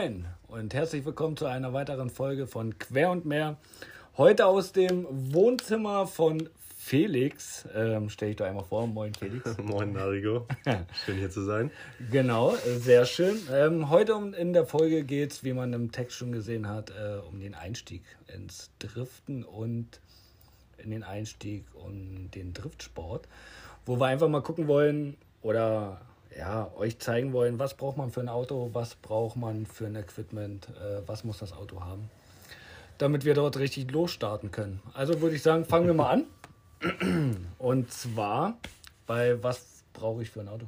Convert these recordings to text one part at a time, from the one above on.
Moin und herzlich willkommen zu einer weiteren Folge von Quer und mehr. Heute aus dem Wohnzimmer von Felix. Ähm, Stell ich doch einmal vor. Moin, Felix. Moin, Narigo. Schön hier zu sein. Genau, sehr schön. Ähm, heute in der Folge geht es, wie man im Text schon gesehen hat, äh, um den Einstieg ins Driften und in den Einstieg um den Driftsport, wo wir einfach mal gucken wollen oder ja, euch zeigen wollen, was braucht man für ein Auto, was braucht man für ein Equipment, äh, was muss das Auto haben, damit wir dort richtig losstarten können. Also würde ich sagen, fangen wir mal an. Und zwar bei was brauche ich für ein Auto?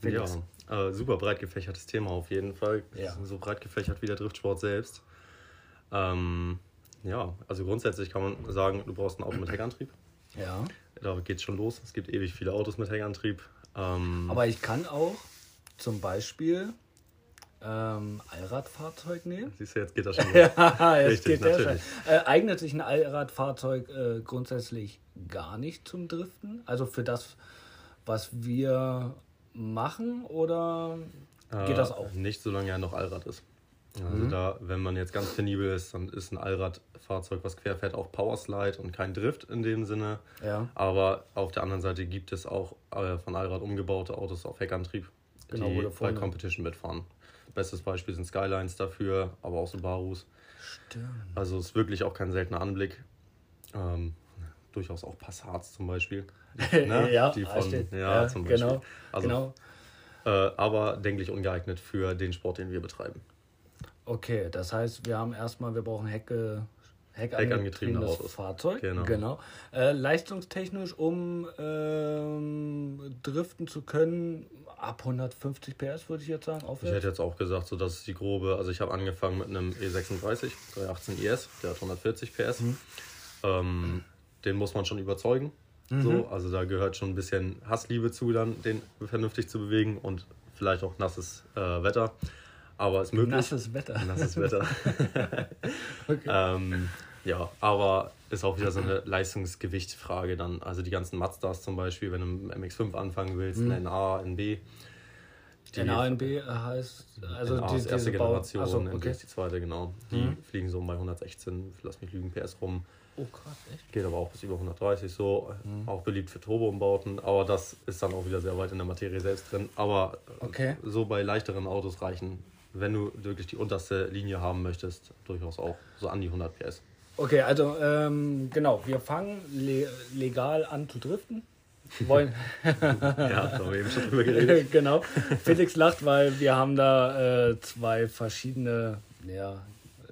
Felix. Ja, äh, super breit gefächertes Thema auf jeden Fall. Ja. So breit gefächert wie der Driftsport selbst. Ähm, ja, also grundsätzlich kann man sagen, du brauchst ein Auto mit Heckantrieb. Ja. Da geht es schon los. Es gibt ewig viele Autos mit Heckantrieb. Ähm, Aber ich kann auch zum Beispiel ähm, Allradfahrzeug nehmen. Siehst du, jetzt geht das schon ja, jetzt Richtig, geht der natürlich. schon. Äh, eignet sich ein Allradfahrzeug äh, grundsätzlich gar nicht zum Driften? Also für das, was wir machen oder geht das auch? Äh, Nicht, solange er noch Allrad ist. Also Mhm. da, wenn man jetzt ganz penibel ist, dann ist ein Allradfahrzeug, was querfährt, auch Powerslide und kein Drift in dem Sinne. Ja. Aber auf der anderen Seite gibt es auch äh, von Allrad umgebaute Autos auf Heckantrieb, Genau, die bei Competition mitfahren. Bestes Beispiel sind Skylines dafür, aber auch Subarus. Stimmt. Also ist wirklich auch kein seltener Anblick. Ähm, durchaus auch Passats zum Beispiel. Ne? ja, die von, steht. ja, zum Beispiel. Genau, Also, genau. Äh, aber denklich ungeeignet für den Sport, den wir betreiben. Okay, das heißt, wir haben erstmal, wir brauchen Hecke, Heckangetriebene heckangetriebenes Autos. Fahrzeug. Genau. Äh, leistungstechnisch, um ähm, driften zu können, ab 150 PS würde ich jetzt sagen, Ich aufwärts. hätte jetzt auch gesagt, so das ist die grobe. Also ich habe angefangen mit einem E E36 318 IS, der hat 140 PS. Mhm. Ähm, den muss man schon überzeugen. Mhm. So, also da gehört schon ein bisschen Hassliebe zu, dann den vernünftig zu bewegen und vielleicht auch nasses äh, Wetter. Aber ist möglich. Nasses Wetter. Nasses Wetter. Okay. ähm, ja, aber ist auch wieder so eine Leistungsgewichtfrage dann. Also die ganzen Mazdas zum Beispiel, wenn du mit dem MX5 anfangen willst, Mhm. ein NA, NB. Die NANB heißt, also NA die, ist erste diese Bau- Generation, Achso, NB okay. ist die zweite, genau. Die Mhm. fliegen so bei 116, lass mich lügen, PS rum. Oh krass, echt? Geht aber auch bis über 130 so. Auch beliebt für Turboumbauten, aber das ist dann auch wieder sehr weit in der Materie selbst drin. Aber äh, Okay. so bei leichteren Autos reichen, wenn du wirklich die unterste Linie haben möchtest, durchaus auch so an die 100 PS. Okay, also ähm, genau, wir fangen le legal an zu driften. Wollen. Ja, da haben wir eben schon drüber geredet. genau. Felix lacht, weil wir haben da äh, zwei verschiedene ja,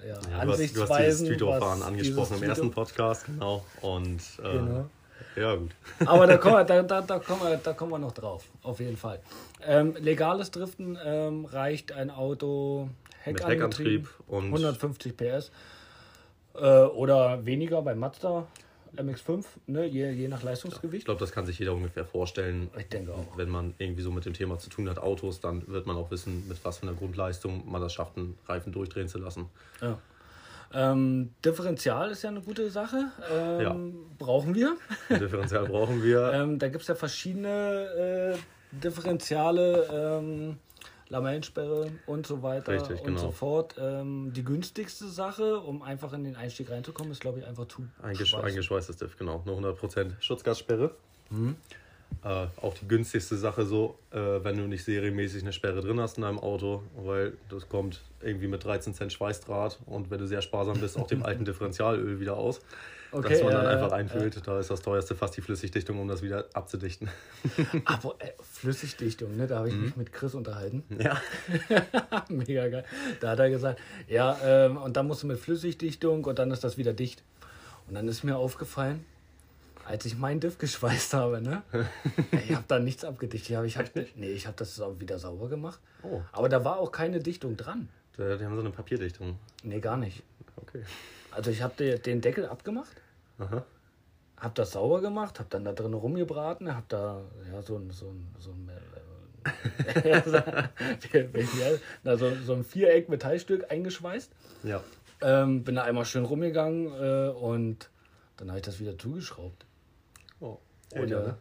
ja, Ja, du, hast, du hast dieses Ansichtsweisen. Was angesprochen im ersten Podcast, genau. Und äh, Genau. Ja, gut. Aber da kommen, wir, da, da, da, kommen wir, da kommen wir noch drauf, auf jeden Fall. Ähm, legales Driften ähm, reicht ein Auto Mit Heckantrieb, Heckantrieb und 150 PS äh, oder weniger bei Mazda MX5, ne, je, je nach ich Leistungsgewicht. glaube, das kann sich jeder ungefähr vorstellen. Ich denke auch. Wenn man irgendwie so mit dem Thema zu tun hat, Autos, dann wird man auch wissen, mit was für einer Grundleistung man das schafft, einen Reifen durchdrehen zu lassen. Ja. Ähm, Differential ist ja eine gute Sache. Ähm, Ja. Brauchen wir. Differential brauchen wir. Ähm, da gibt es ja verschiedene äh, Differentiale, ähm, Lamellensperre und so weiter Richtig, und genau. so fort. Ähm, die günstigste Sache, um einfach in den Einstieg reinzukommen, ist, glaube ich, einfach zu eingeschweißtes Diff, genau. Eine 100% Schutzgassperre. Mhm. Äh, auch die günstigste Sache so, äh, wenn du nicht serienmäßig eine Sperre drin hast in deinem Auto, weil das kommt irgendwie mit 13 Cent Schweißdraht und wenn du sehr sparsam bist, auch dem alten Differentialöl wieder aus. Okay, das man dann äh, einfach einfüllt. Da ist das teuerste fast die Flüssigdichtung, um das wieder abzudichten. Aber äh, Flüssigdichtung, ne? da habe ich mich mit Chris unterhalten. Ja. Mega geil. Da hat er gesagt, ja, ähm, und dann musst du mit Flüssigdichtung und dann ist das wieder dicht. Und dann ist mir aufgefallen, als ich meinen Diff geschweißt habe, ne? ich habe da nichts abgedichtet. Ich hab, ich hab, nee, ich habe das auch wieder sauber gemacht. Oh, Aber da war auch keine Dichtung dran. die die haben so eine Papierdichtung. Nee, gar nicht. Okay. Also ich habe den Deckel abgemacht, Aha. habe das sauber gemacht, habe dann da drin rumgebraten, habe da ja so ein so ein so ein, äh, na, so, so ein Viereck Metallstück eingeschweißt. Ja. Ähm, bin da einmal schön rumgegangen äh, und dann habe ich das wieder zugeschraubt. Oh. Ohne, Älter, ne?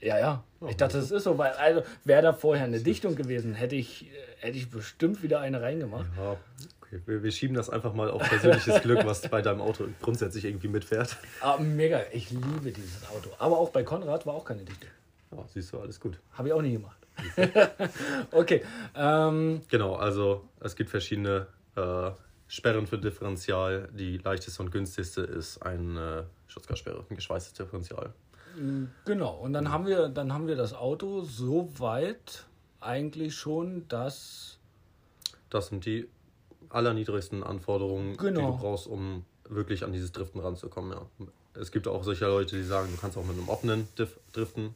Ja, ja. Ich dachte, das ist so, weil, also wäre da vorher eine Dichtung gewesen, hätte ich, äh, hätte ich bestimmt wieder eine reingemacht. Ja, okay. Wir, wir schieben das einfach mal auf persönliches Glück, was bei deinem Auto grundsätzlich irgendwie mitfährt. Ah, mega, ich liebe dieses Auto. Aber auch bei Konrad war auch keine Dichtung. Ja, siehst du, alles gut. Habe ich auch nie gemacht. okay. Ähm, Genau, also es gibt verschiedene äh, Sperren für Differential. Die leichteste und günstigste ist eine Schutzgassperre, ein geschweißtes Differential. Genau. Und dann haben wir, dann haben wir das Auto so weit eigentlich schon, dass. Das sind die allerniedrigsten Anforderungen, die Genau. du brauchst, um wirklich an dieses Driften ranzukommen. Ja. Es gibt auch solche Leute, die sagen, du kannst auch mit einem offenen driften.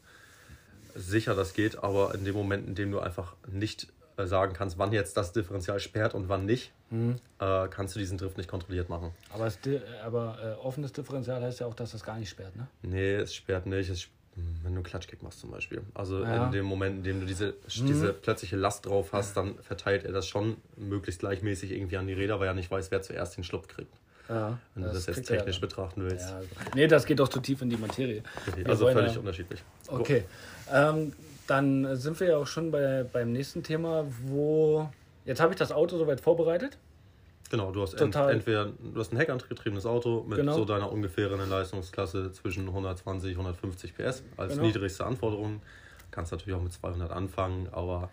Sicher, das geht, aber in dem Moment, in dem du einfach nicht äh, sagen kannst, wann jetzt das Differential sperrt und wann nicht, Mhm. äh, kannst du diesen Drift nicht kontrolliert machen. Aber, es, aber äh, offenes Differential heißt ja auch, dass das gar nicht sperrt, ne? Nee, es sperrt nicht. Es, wenn du einen Klatschkick machst zum Beispiel. Also Ja. Mhm. in dem Moment, in dem du diese, diese plötzliche Last drauf hast, dann verteilt er das schon möglichst gleichmäßig irgendwie an die Räder, weil er nicht weiß, wer zuerst den Schlupf kriegt. Ja. Wenn du das jetzt er technisch betrachten willst. Ja, also. Nee, das geht doch zu tief in die Materie. Okay, also wollen völlig ja- unterschiedlich. Okay. Ähm, dann sind wir ja auch schon bei, beim nächsten Thema, wo. Jetzt habe ich das Auto soweit vorbereitet. Genau, du hast ent, entweder du hast ein heckantriebgetriebenes Auto mit Genau. so deiner ungefähren Leistungsklasse zwischen 120 150 PS als Genau. niedrigste Anforderung. Kannst natürlich auch mit 200 anfangen, aber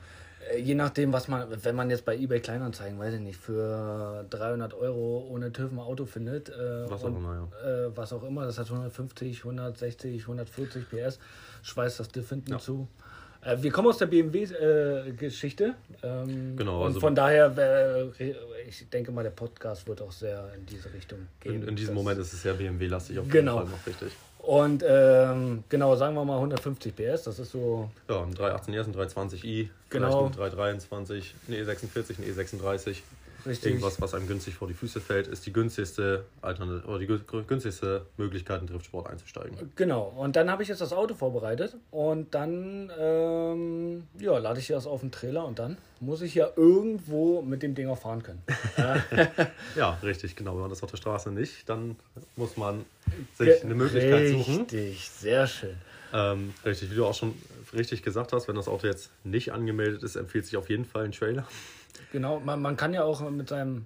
Äh, Je nachdem, was man, wenn man jetzt bei eBay Kleinanzeigen, weiß ich nicht, für 300 Euro ohne TÜV ein Auto findet, äh, Was auch und, immer, äh, was auch immer, das hat 150, 160, 140 PS, schweißt das Diff hinten Ja. zu. Äh, wir kommen aus der BMW-Geschichte. ähm, Genau, Und also- von daher, äh, ich denke mal, der Podcast wird auch sehr in diese Richtung gehen. in, in diesem Moment ist es sehr BMW-lastig auf Genau. jeden Fall noch richtig. Und ähm, genau, sagen wir mal 150 PS, das ist so Ja, ein 318 ein 320i, Genau. vielleicht ein 323, ein E46, ein E36. Richtig. Irgendwas, was einem günstig vor die Füße fällt, ist die günstigste oder die gü- günstigste Möglichkeit, in Driftsport einzusteigen. Genau, und dann habe ich jetzt das Auto vorbereitet und dann ähm, ja, lade ich das auf den Trailer und dann muss ich ja irgendwo mit dem Ding auch fahren können. Ja, richtig, genau. Wenn man das auf der Straße nicht, dann muss man sich eine Möglichkeit suchen. Richtig, sehr schön. Ähm, richtig, wie du auch schon richtig gesagt hast, wenn das Auto jetzt nicht angemeldet ist, empfiehlt sich auf jeden Fall ein Trailer. Genau, man, man kann ja auch mit seinem,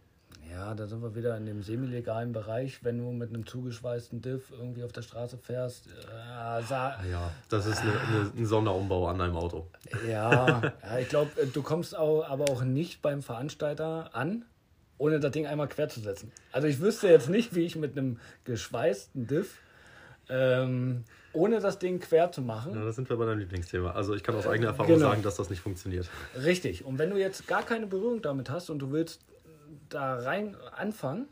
ja, da sind wir wieder in dem semi-legalen Bereich, wenn du mit einem zugeschweißten Diff irgendwie auf der Straße fährst, äh, Ja, das ist eine, eine, ein Sonderumbau an deinem Auto. Ja, ja ich glaube, du kommst auch, aber auch nicht beim Veranstalter an, ohne das Ding einmal quer zu setzen. Also ich wüsste jetzt nicht, wie ich mit einem geschweißten Diff, ähm, ohne das Ding quer zu machen. Ja, da sind wir bei deinem Lieblingsthema. Also ich kann aus eigener Erfahrung genau. sagen, dass das nicht funktioniert. Richtig. Und wenn du jetzt gar keine Berührung damit hast und du willst da rein anfangen,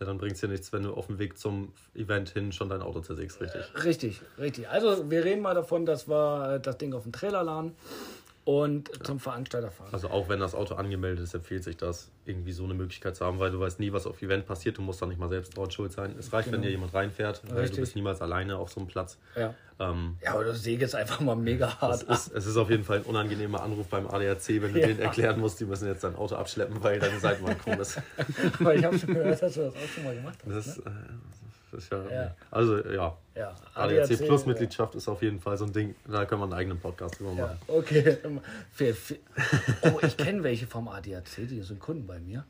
Ja, dann bringt es dir nichts, wenn du auf dem Weg zum Event hin schon dein Auto zersägst, richtig. richtig, richtig. Also wir reden mal davon, dass wir das Ding auf den Trailer laden und zum Veranstalter fahren. Also auch wenn das Auto angemeldet ist, empfiehlt sich das, irgendwie so eine Möglichkeit zu haben, weil du weißt nie, was auf Event passiert. Du musst da nicht mal selbst dran schuld sein. Es reicht, wenn Genau. dir jemand reinfährt, weil Richtig. du bist niemals alleine auf so einem Platz. Ja. Ähm, Ja, aber säge jetzt einfach mal mega hart ist, es ist auf jeden Fall ein unangenehmer Anruf beim ADAC, wenn du Ja. denen erklären musst, die müssen jetzt dein Auto abschleppen, weil deine Seitenwand krumm ist. Aber ich habe schon gehört, dass du das auch schon mal gemacht hast. Das ist, äh, das ist ja, Ja. Also ja, Ja, ADAC Plus Mitgliedschaft ist auf jeden Fall so ein Ding, da können wir einen eigenen Podcast drüber Ja, machen. okay. Oh, ich kenne welche vom ADAC, die sind Kunden bei mir.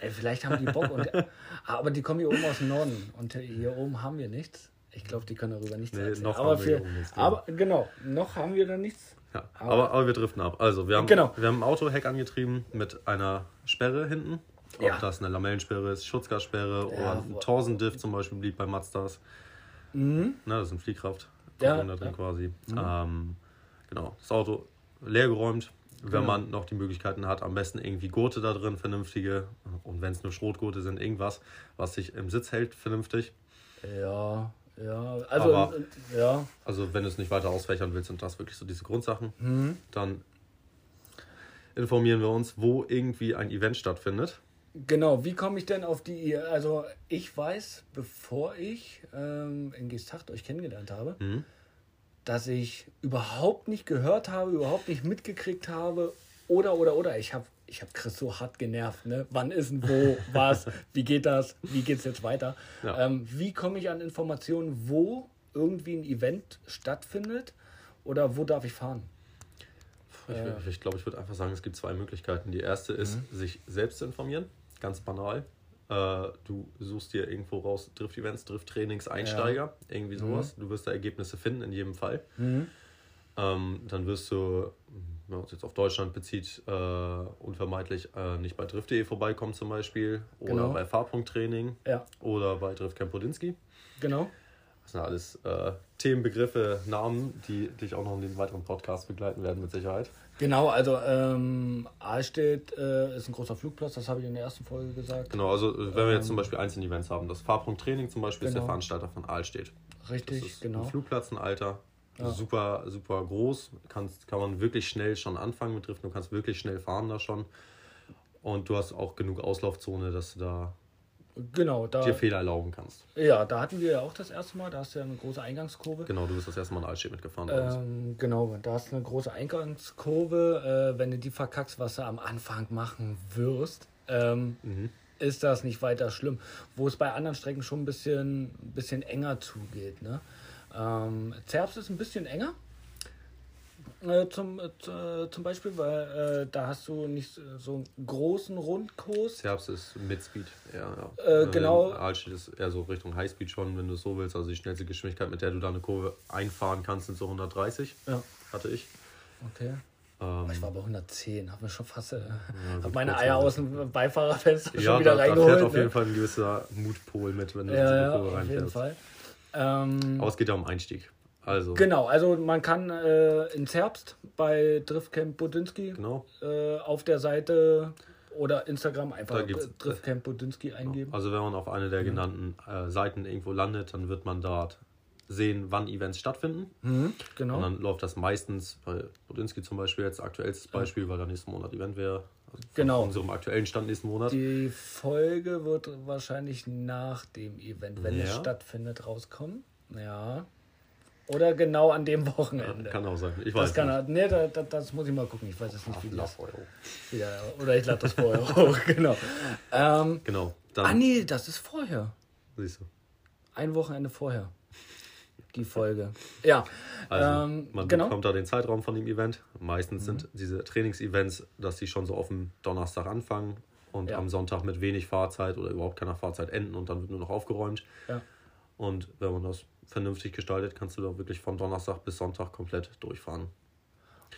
Ey, vielleicht haben die Bock. Und, aber die kommen hier oben aus dem Norden und hier oben haben wir nichts. Ich glaube, die können darüber nichts Nee, erzählen. noch aber, haben wir für, nichts, genau. aber genau, noch haben wir da nichts. Ja, aber, aber wir driften ab. Also, wir haben, Genau. wir haben ein Auto Heck angetrieben mit einer Sperre hinten. Ob Ja. das eine Lamellensperre ist, Schutzgassperre oder ein Torsen-Diff zum Beispiel blieb bei Mazdas. Mhm. Na, das ist ein Fliehkraft. Ja, da drin ja. quasi. Ähm, genau. Das Auto leergeräumt. Wenn Genau. man noch die Möglichkeiten hat, am besten irgendwie Gurte da drin, vernünftige. Und wenn es nur Schrotgurte sind, irgendwas, was sich im Sitz hält, vernünftig. Ja, ja. Also, Aber- ja. Also wenn du es nicht weiter ausfächern willst, sind das wirklich so diese Grundsachen. Mhm. Dann informieren wir uns, wo irgendwie ein Event stattfindet. Genau, wie komme ich denn auf die. Also, ich weiß, bevor ich ähm, in Gestacht euch kennengelernt habe, Mhm. dass ich überhaupt nicht gehört habe, überhaupt nicht mitgekriegt habe. Oder, oder, oder. Ich habe ich hab Chris so hart genervt. Ne? Wann ist denn wo, was, wie geht das, wie geht es jetzt weiter? Ja. Ähm, wie komme ich an Informationen, wo irgendwie ein Event stattfindet? Oder wo darf ich fahren? Ich, ich, ich glaube, ich würde einfach sagen, es gibt zwei Möglichkeiten. Die erste ist, Mhm. sich selbst zu informieren, ganz banal. Äh, du suchst dir irgendwo raus Drift-Events, Drift-Trainings, Einsteiger, irgendwie sowas. Du wirst da Ergebnisse finden, in jedem Fall. Mhm. Ähm, dann wirst du, wenn man es jetzt auf Deutschland bezieht, äh, unvermeidlich äh, nicht bei drift.de vorbeikommen zum Beispiel oder Genau. bei Fahrpunkttraining Ja, oder bei Driftcamp Podinski. genau. Das sind alles äh, Themenbegriffe, Namen, die dich auch noch in den weiteren Podcasts begleiten werden mit Sicherheit. Genau, also ähm, Ahlstedt äh, ist ein großer Flugplatz, das habe ich in der ersten Folge gesagt. Genau, also äh, wenn wir jetzt zum Beispiel einzelne Events haben, das Fahrpunkttraining zum Beispiel ist der Genau. Veranstalter von Ahlstedt. Das Richtig, ist genau. ein Flugplatz, ein Alter, Ja. super, super groß. Kannst, kann man wirklich schnell schon anfangen mit Driften. Du kannst wirklich schnell fahren da schon. Und du hast auch genug Auslaufzone, dass du da Genau, da, dir Fehler erlauben kannst. ja, da hatten wir ja auch das erste Mal, da hast du ja eine große Eingangskurve. Genau, du bist das erste Mal in Altstedt mitgefahren. Ähm, genau, da hast du eine große Eingangskurve. Äh, wenn du die verkackst, was du am Anfang machen wirst, ähm, Mhm. ist das nicht weiter schlimm. Wo es bei anderen Strecken schon ein bisschen, ein bisschen enger zugeht. Ne? Ähm, Zerbst ist ein bisschen enger. Äh, zum, äh, zum Beispiel, weil äh, da hast du nicht so einen großen Rundkurs. Zerbst ist Midspeed. Ja, ja. Äh, genau. Altstedt ist eher so Richtung Highspeed schon, wenn du es so willst. Also die schnellste Geschwindigkeit, mit der du da eine Kurve einfahren kannst, sind so 130. Ja, Hatte ich. okay. Ähm, Ich war bei 110, hab mir schon fast äh, gut, meine Eier aus dem Beifahrerfenster ja, schon wieder da, da reingeholt. fährt auf ne? jeden Fall ein gewisser Mutpol mit, wenn du in Ja, so eine ja, Kurve auf jeden reinfährst. Fall. Ähm, Aber es geht ja um Einstieg. Also, genau, also man kann äh, ins Herbst bei Driftcamp Budinski genau. äh, auf der Seite oder Instagram einfach gibt's- Driftcamp Budinski eingeben. Also wenn man auf eine der genannten äh, Seiten irgendwo landet, dann wird man dort sehen, wann Events stattfinden. Mhm, genau. Und dann läuft das meistens, bei Bodinski zum Beispiel jetzt aktuellstes Beispiel, weil da nächsten Monat Event wäre. Also Genau. unserem aktuellen Stand nächsten Monat. Die Folge wird wahrscheinlich nach dem Event, wenn es Ja. stattfindet, rauskommen. Ja. Oder genau an dem Wochenende. Kann auch sein. Ich weiß das kann nicht. Nee, da, da, das muss ich mal gucken. Ich weiß es nicht, wie das wieder. Oder ich lade das vorher hoch. Genau. Ähm, Genau. Dann ah, nee, das ist vorher. siehst du. Ein Wochenende vorher. Die Folge. Ja. Also ähm, man genau. bekommt da den Zeitraum von dem Event. Meistens sind diese Trainingsevents, dass die schon so auf dem Donnerstag anfangen und Ja. am Sonntag mit wenig Fahrzeit oder überhaupt keiner Fahrzeit enden und dann wird nur noch aufgeräumt. Ja. Und wenn man das vernünftig gestaltet, kannst du da wirklich von Donnerstag bis Sonntag komplett durchfahren.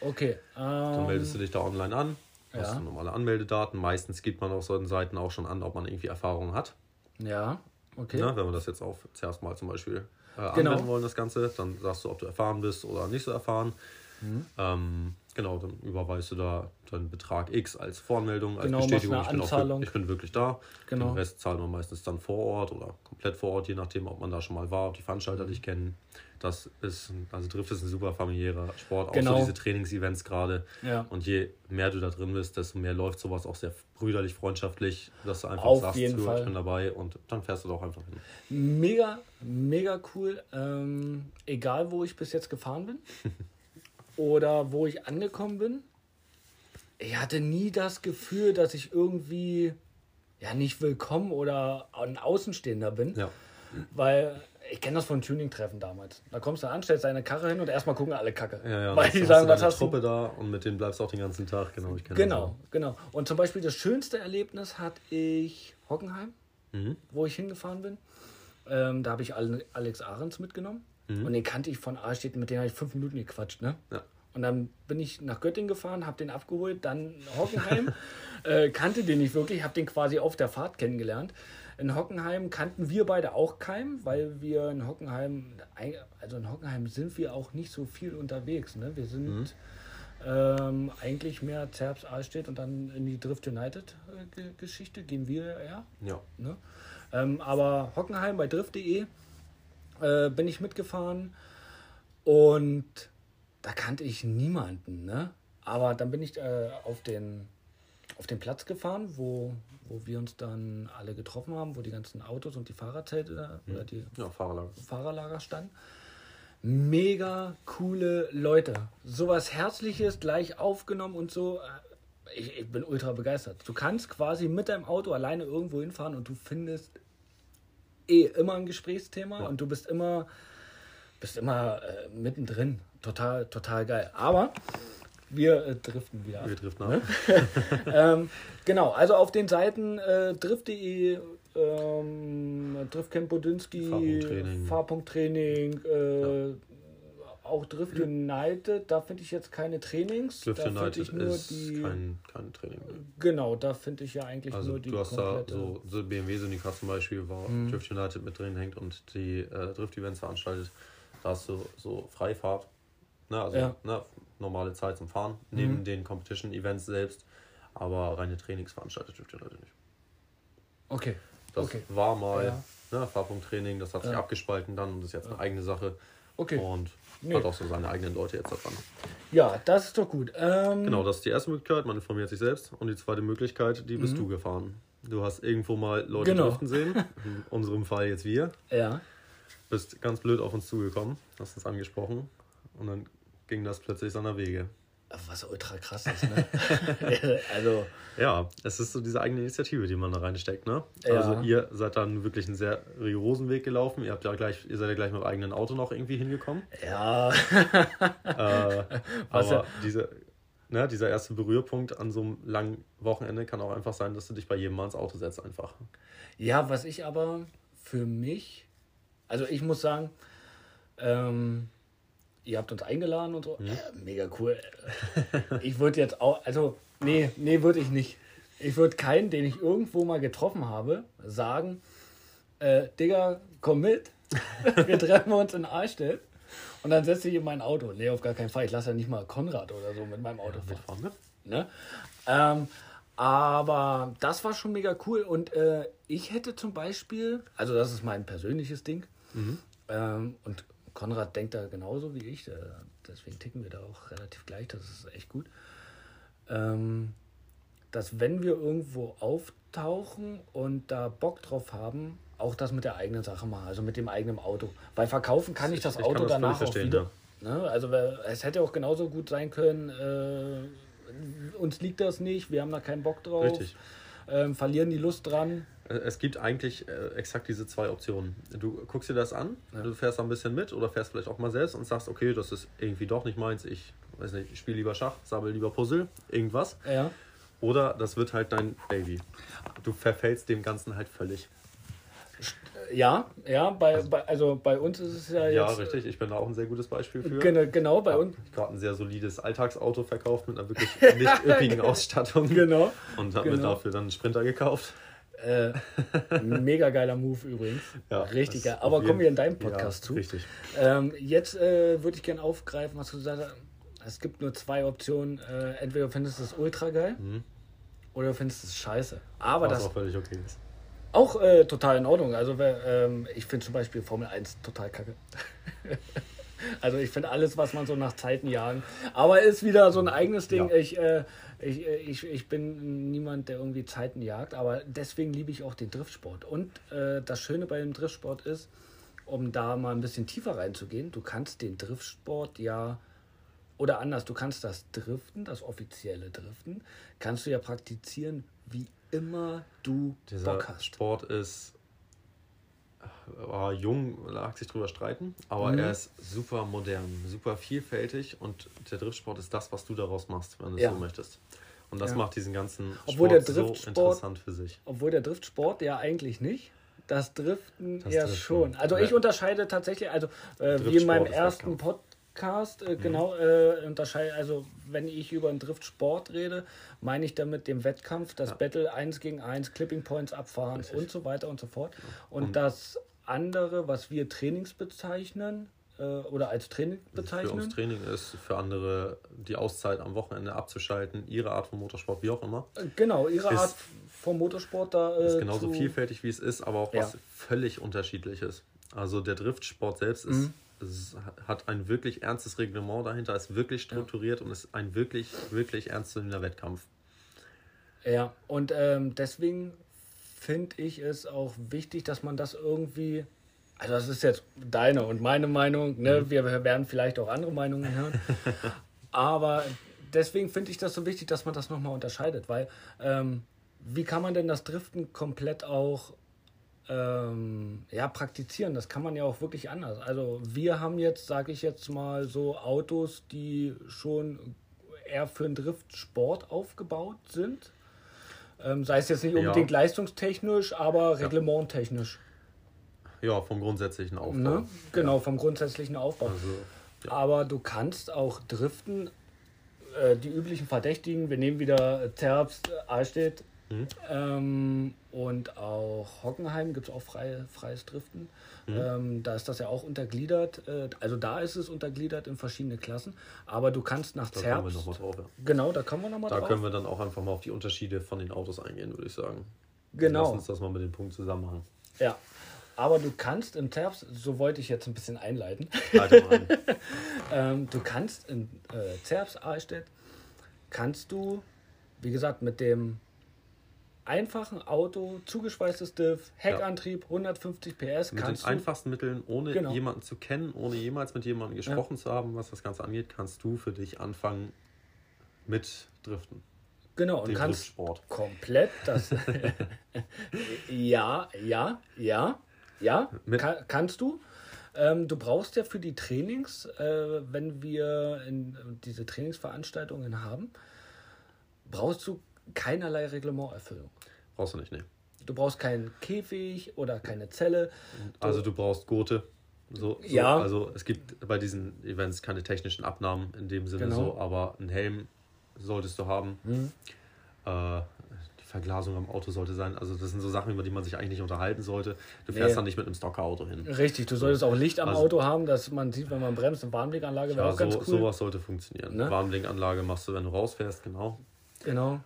Okay. Dann Ähm, meldest du dich da online an, hast ja. du normale Anmeldedaten. Meistens gibt man auf solchen Seiten auch schon an, ob man irgendwie Erfahrung hat. ja. Okay. Ne? Wenn wir das jetzt auf zuerst mal zum Beispiel äh, Genau. anwenden wollen, das Ganze, dann sagst du, ob du erfahren bist oder nicht so erfahren. Mhm. Ähm, genau, dann überweist du da deinen Betrag X als Voranmeldung, als Genau, Bestätigung, ich bin, auch, ich bin wirklich da. Genau. Den Rest zahlen wir meistens dann vor Ort oder komplett vor Ort, je nachdem, ob man da schon mal war, ob die Veranstalter Mhm. dich kennen. Das ist, also Drift ist ein super familiärer Sport, auch Genau. so diese Trainingsevents gerade. Ja. Und je mehr du da drin bist, desto mehr läuft sowas auch sehr brüderlich, freundschaftlich, dass du einfach Auf sagst, jeden du, Fall. ich bin dabei und dann fährst du doch einfach hin. Mega, mega cool. Ähm, egal, wo ich bis jetzt gefahren bin oder wo ich angekommen bin, ich hatte nie das Gefühl, dass ich irgendwie ja nicht willkommen oder ein Außenstehender bin, Ja. weil ich kenne das von Tuning-Treffen damals. Da kommst du an, stellst deine Karre hin und erstmal gucken alle Kacke. Ja, ja, weil die sagen, du was hast du Truppe da und mit denen bleibst du auch den ganzen Tag. Genau, ich kenne Genau, genau. Und zum Beispiel das schönste Erlebnis hatte ich Hockenheim, das. Mhm. wo ich hingefahren bin. Ähm, da habe ich Ale- Alex Ahrens mitgenommen. Und den kannte ich von Arstedt, mit dem habe ich fünf Minuten gequatscht. Ne? Ja. Und dann bin ich nach Göttingen gefahren, habe den abgeholt, dann Hockenheim. äh, kannte den nicht wirklich, habe den quasi auf der Fahrt kennengelernt. In Hockenheim kannten wir beide auch keinen, weil wir in Hockenheim, also in Hockenheim sind wir auch nicht so viel unterwegs. Ne? Wir sind ähm, eigentlich mehr Zerbs Allstedt und dann in die Drift United äh, Ge- Geschichte gehen wir eher. Ja. Ne? Ähm, aber Hockenheim bei drift.de äh, bin ich mitgefahren und da kannte ich niemanden. Ne? Aber dann bin ich äh, auf, den, auf den Platz gefahren, wo, wo wir uns dann alle getroffen haben, wo die ganzen Autos und die Fahrradzelte oder die Ja, Fahrerlager. Fahrerlager standen. Mega coole Leute. Sowas Herzliches gleich aufgenommen und so. Ich, ich bin ultra begeistert. Du kannst quasi mit deinem Auto alleine irgendwo hinfahren und du findest eh immer ein Gesprächsthema Ja. und du bist immer bist immer äh, mittendrin. Total, total geil. Aber wir äh, driften wieder ab. Wir driften Ne? ab. ähm, genau, also auf den Seiten äh, drift.de, ähm, Driftcamp Bodinski, Fahrpunkttraining. Fahrpunkttraining, äh, auch Drift United, da finde ich jetzt keine Trainings. Drift da United ich nur ist die. kein, kein Training mehr. Genau, da finde ich ja eigentlich Also nur die du hast da komplette. so, so BMW Syndikat zum Beispiel, wo Mhm. Drift United mit drin hängt und die äh, Drift-Events veranstaltet. Da hast du so Freifahrt, ne, also Ja. ne, normale Zeit zum Fahren, neben Mhm. den Competition-Events selbst, aber reine Trainings veranstaltet Drift United nicht. okay, Das okay, war mal Ja. ne, Fahrpunkttraining, das hat sich Ja. abgespalten dann und ist jetzt eine eigene Sache okay. und Nee. hat auch so seine eigenen Leute jetzt dran. Ja, das ist doch gut. Ähm, Genau, das ist die erste Möglichkeit, man informiert sich selbst. Und die zweite Möglichkeit, die bist Mhm. du gefahren. Du hast irgendwo mal Leute Genau. driften sehen, in unserem Fall jetzt wir. Ja. Bist ganz blöd auf uns zugekommen, hast uns angesprochen und dann ging das plötzlich seiner Wege. Was ultra krass ist, ne? also, Ja, es ist so diese eigene Initiative, die man da reinsteckt, ne? Ja. Also ihr seid dann wirklich einen sehr rigorosen Weg gelaufen. Ihr habt ja gleich, ihr seid ja gleich mit eurem eigenen Auto noch irgendwie hingekommen. ja. äh, Was aber ja- diese, ne, dieser erste Berührpunkt an so einem langen Wochenende kann auch einfach sein, dass du dich bei jedem mal ins Auto setzt einfach. Ja, was ich aber für mich, also ich muss sagen, ähm, ihr habt uns eingeladen und so, äh, mega cool. Ich würde jetzt auch, also, nee, nee, würde ich nicht. Ich würde keinen, den ich irgendwo mal getroffen habe, sagen, äh, Digga, komm mit, wir treffen uns in Arstedt und dann setze ich in mein Auto. Nee, auf gar keinen Fall. Ich lasse ja nicht mal Konrad oder so mit meinem Auto fahren. Mitfahren, ne? Ähm, aber das war schon mega cool. Und äh, ich hätte zum Beispiel, also das ist mein persönliches Ding, ähm, und Konrad denkt da genauso wie ich, äh, deswegen ticken wir da auch relativ gleich, das ist echt gut. Ähm, dass wenn wir irgendwo auftauchen und da Bock drauf haben, auch das mit der eigenen Sache machen, also mit dem eigenen Auto. Weil verkaufen kann ich das Ich kann Auto das völlig danach auch wieder. Ne? Also es hätte auch genauso gut sein können, äh, uns liegt das nicht, wir haben da keinen Bock drauf, ähm, verlieren die Lust dran. Äh, Es gibt eigentlich äh, exakt diese zwei Optionen. Du guckst dir das an, du fährst da ein bisschen mit oder fährst vielleicht auch mal selbst und sagst, okay, das ist irgendwie doch nicht meins, ich weiß nicht, ich spiele lieber Schach, sammle lieber Puzzle, irgendwas. Ja. Oder das wird halt dein Baby. Du verfällst dem Ganzen halt völlig. Ja, ja, bei, bei, also bei uns ist es ja Ja, jetzt. richtig, ich bin da auch ein sehr gutes Beispiel für. Genau, genau bei uns. Ich gerade ein sehr solides Alltagsauto verkauft mit einer wirklich nicht üppigen Ausstattung. Genau. Und habe mir Genau. dafür dann einen Sprinter gekauft. Äh, mega geiler Move übrigens. Ja, Richtig geil. Aber kommen wir in deinem Podcast ja, zu. Richtig. Ähm, jetzt äh, würde ich gerne aufgreifen, was du gesagt hast. Es gibt nur zwei Optionen. Äh, entweder du findest es ultra geil oder du findest es scheiße. Aber Was das auch völlig okay ist. auch äh, total in Ordnung. Also wer, ähm, ich finde zum Beispiel Formel 1 total kacke. also ich finde alles, was man so nach Zeiten jagen. Aber ist wieder so ein eigenes Ding. Ja. Ich, äh, ich, äh, ich, ich bin niemand, der irgendwie Zeiten jagt, aber deswegen liebe ich auch den Driftsport. Und äh, das Schöne bei dem Driftsport ist, um da mal ein bisschen tiefer reinzugehen, du kannst den Driftsport ja oder anders, du kannst das Driften, das offizielle Driften, kannst du ja praktizieren, wie immer du Dieser Bock hast. Sport ist war jung, lag sich drüber streiten, aber Mhm. er ist super modern, super vielfältig und der Driftsport ist das, was du daraus machst, wenn du es Ja. so möchtest. Und das Ja. macht diesen ganzen Obwohl Sport der so interessant für sich. Obwohl der Driftsport ja eigentlich nicht. Das Driften Das ja Driften. schon. Also ich unterscheide tatsächlich, also äh, wie in meinem ersten Wettkampf. Podcast, äh, genau, äh, unterscheide, also wenn ich über einen Driftsport rede, meine ich damit den Wettkampf, das Battle 1 gegen 1, Clipping Points abfahren Richtig. und so weiter und so fort. Und, Und- das andere, was wir Trainings bezeichnen, äh, oder als Training Für bezeichnen, uns Training ist, für andere die Auszeit am Wochenende abzuschalten, ihre Art von Motorsport, wie auch immer. äh, genau, ihre ist- Art vom Motorsport da äh, ist genauso vielfältig wie es ist, aber auch was Ja. völlig unterschiedliches. Also der Driftsport selbst ist, Mhm. Es hat ein wirklich ernstes Reglement dahinter, ist wirklich strukturiert und ist ein wirklich, wirklich ernstzunehmender Wettkampf. Ja, und ähm, deswegen finde ich es auch wichtig, dass man das irgendwie. Also, das ist jetzt deine und meine Meinung. Ne? Wir werden vielleicht auch andere Meinungen hören. Aber deswegen finde ich das so wichtig, dass man das nochmal unterscheidet. Weil, ähm, wie kann man denn das Driften komplett auch ähm, ja, praktizieren. Das kann man ja auch wirklich anders. Also wir haben jetzt, sage ich jetzt mal, so Autos, die schon eher für einen Driftsport aufgebaut sind. Ähm, sei es jetzt nicht unbedingt ja. leistungstechnisch, aber reglementtechnisch. Ja, vom grundsätzlichen Aufbau. Ne? Genau, vom grundsätzlichen Aufbau. Also, ja. Aber du kannst auch driften. Äh, die üblichen Verdächtigen, wir nehmen wieder Zerbst, Allstedt, Mhm. Ähm, und auch Hockenheim gibt es auch freie, freies Driften. Mhm. Ähm, da ist das ja auch untergliedert. Äh, also da ist es untergliedert in verschiedene Klassen. Aber du kannst nach da Zerbst... Kommen wir noch mal drauf, ja. Genau, da kommen wir nochmal drauf. Da können wir dann auch einfach mal auf die Unterschiede von den Autos eingehen, würde ich sagen. Genau. Lass uns das mal mit dem Punkt zusammen machen. Ja. Aber du kannst im Zerbst, so wollte ich jetzt ein bisschen einleiten. ähm, du kannst in äh, Zerbst, Ahlstedt, kannst du, wie gesagt, mit dem einfachen Auto, zugeschweißtes Diff, Heckantrieb, 150 PS. Mit den einfachsten Mitteln, ohne genau. jemanden zu kennen, ohne jemals mit jemandem gesprochen ja. zu haben, was das Ganze angeht, kannst du für dich anfangen mit Driften. Genau, und kannst komplett das. ja, ja, ja, ja, kann, kannst du. Ähm, du brauchst ja für die Trainings, äh, wenn wir in, äh, diese Trainingsveranstaltungen haben, brauchst du keinerlei Reglementerfüllung. Brauchst du nicht, ne. Du brauchst keinen Käfig oder keine Zelle. Du also du braust Gurte. So, so, ja. Also es gibt bei diesen Events keine technischen Abnahmen in dem Sinne genau. so, aber einen Helm solltest du haben. Mhm. Äh, die Verglasung am Auto sollte sein. Also das sind so Sachen, über die man sich eigentlich nicht unterhalten sollte. Du fährst nee. dann nicht mit einem Stocker-Auto hin. Richtig, du solltest auch Licht am also, Auto haben, dass man sieht, wenn man bremst. Eine Warnblinkanlage wäre ja, auch ganz so, cool. Sowas sollte funktionieren. Ne? Warnblinkanlage machst du, wenn du rausfährst, genau. Genau.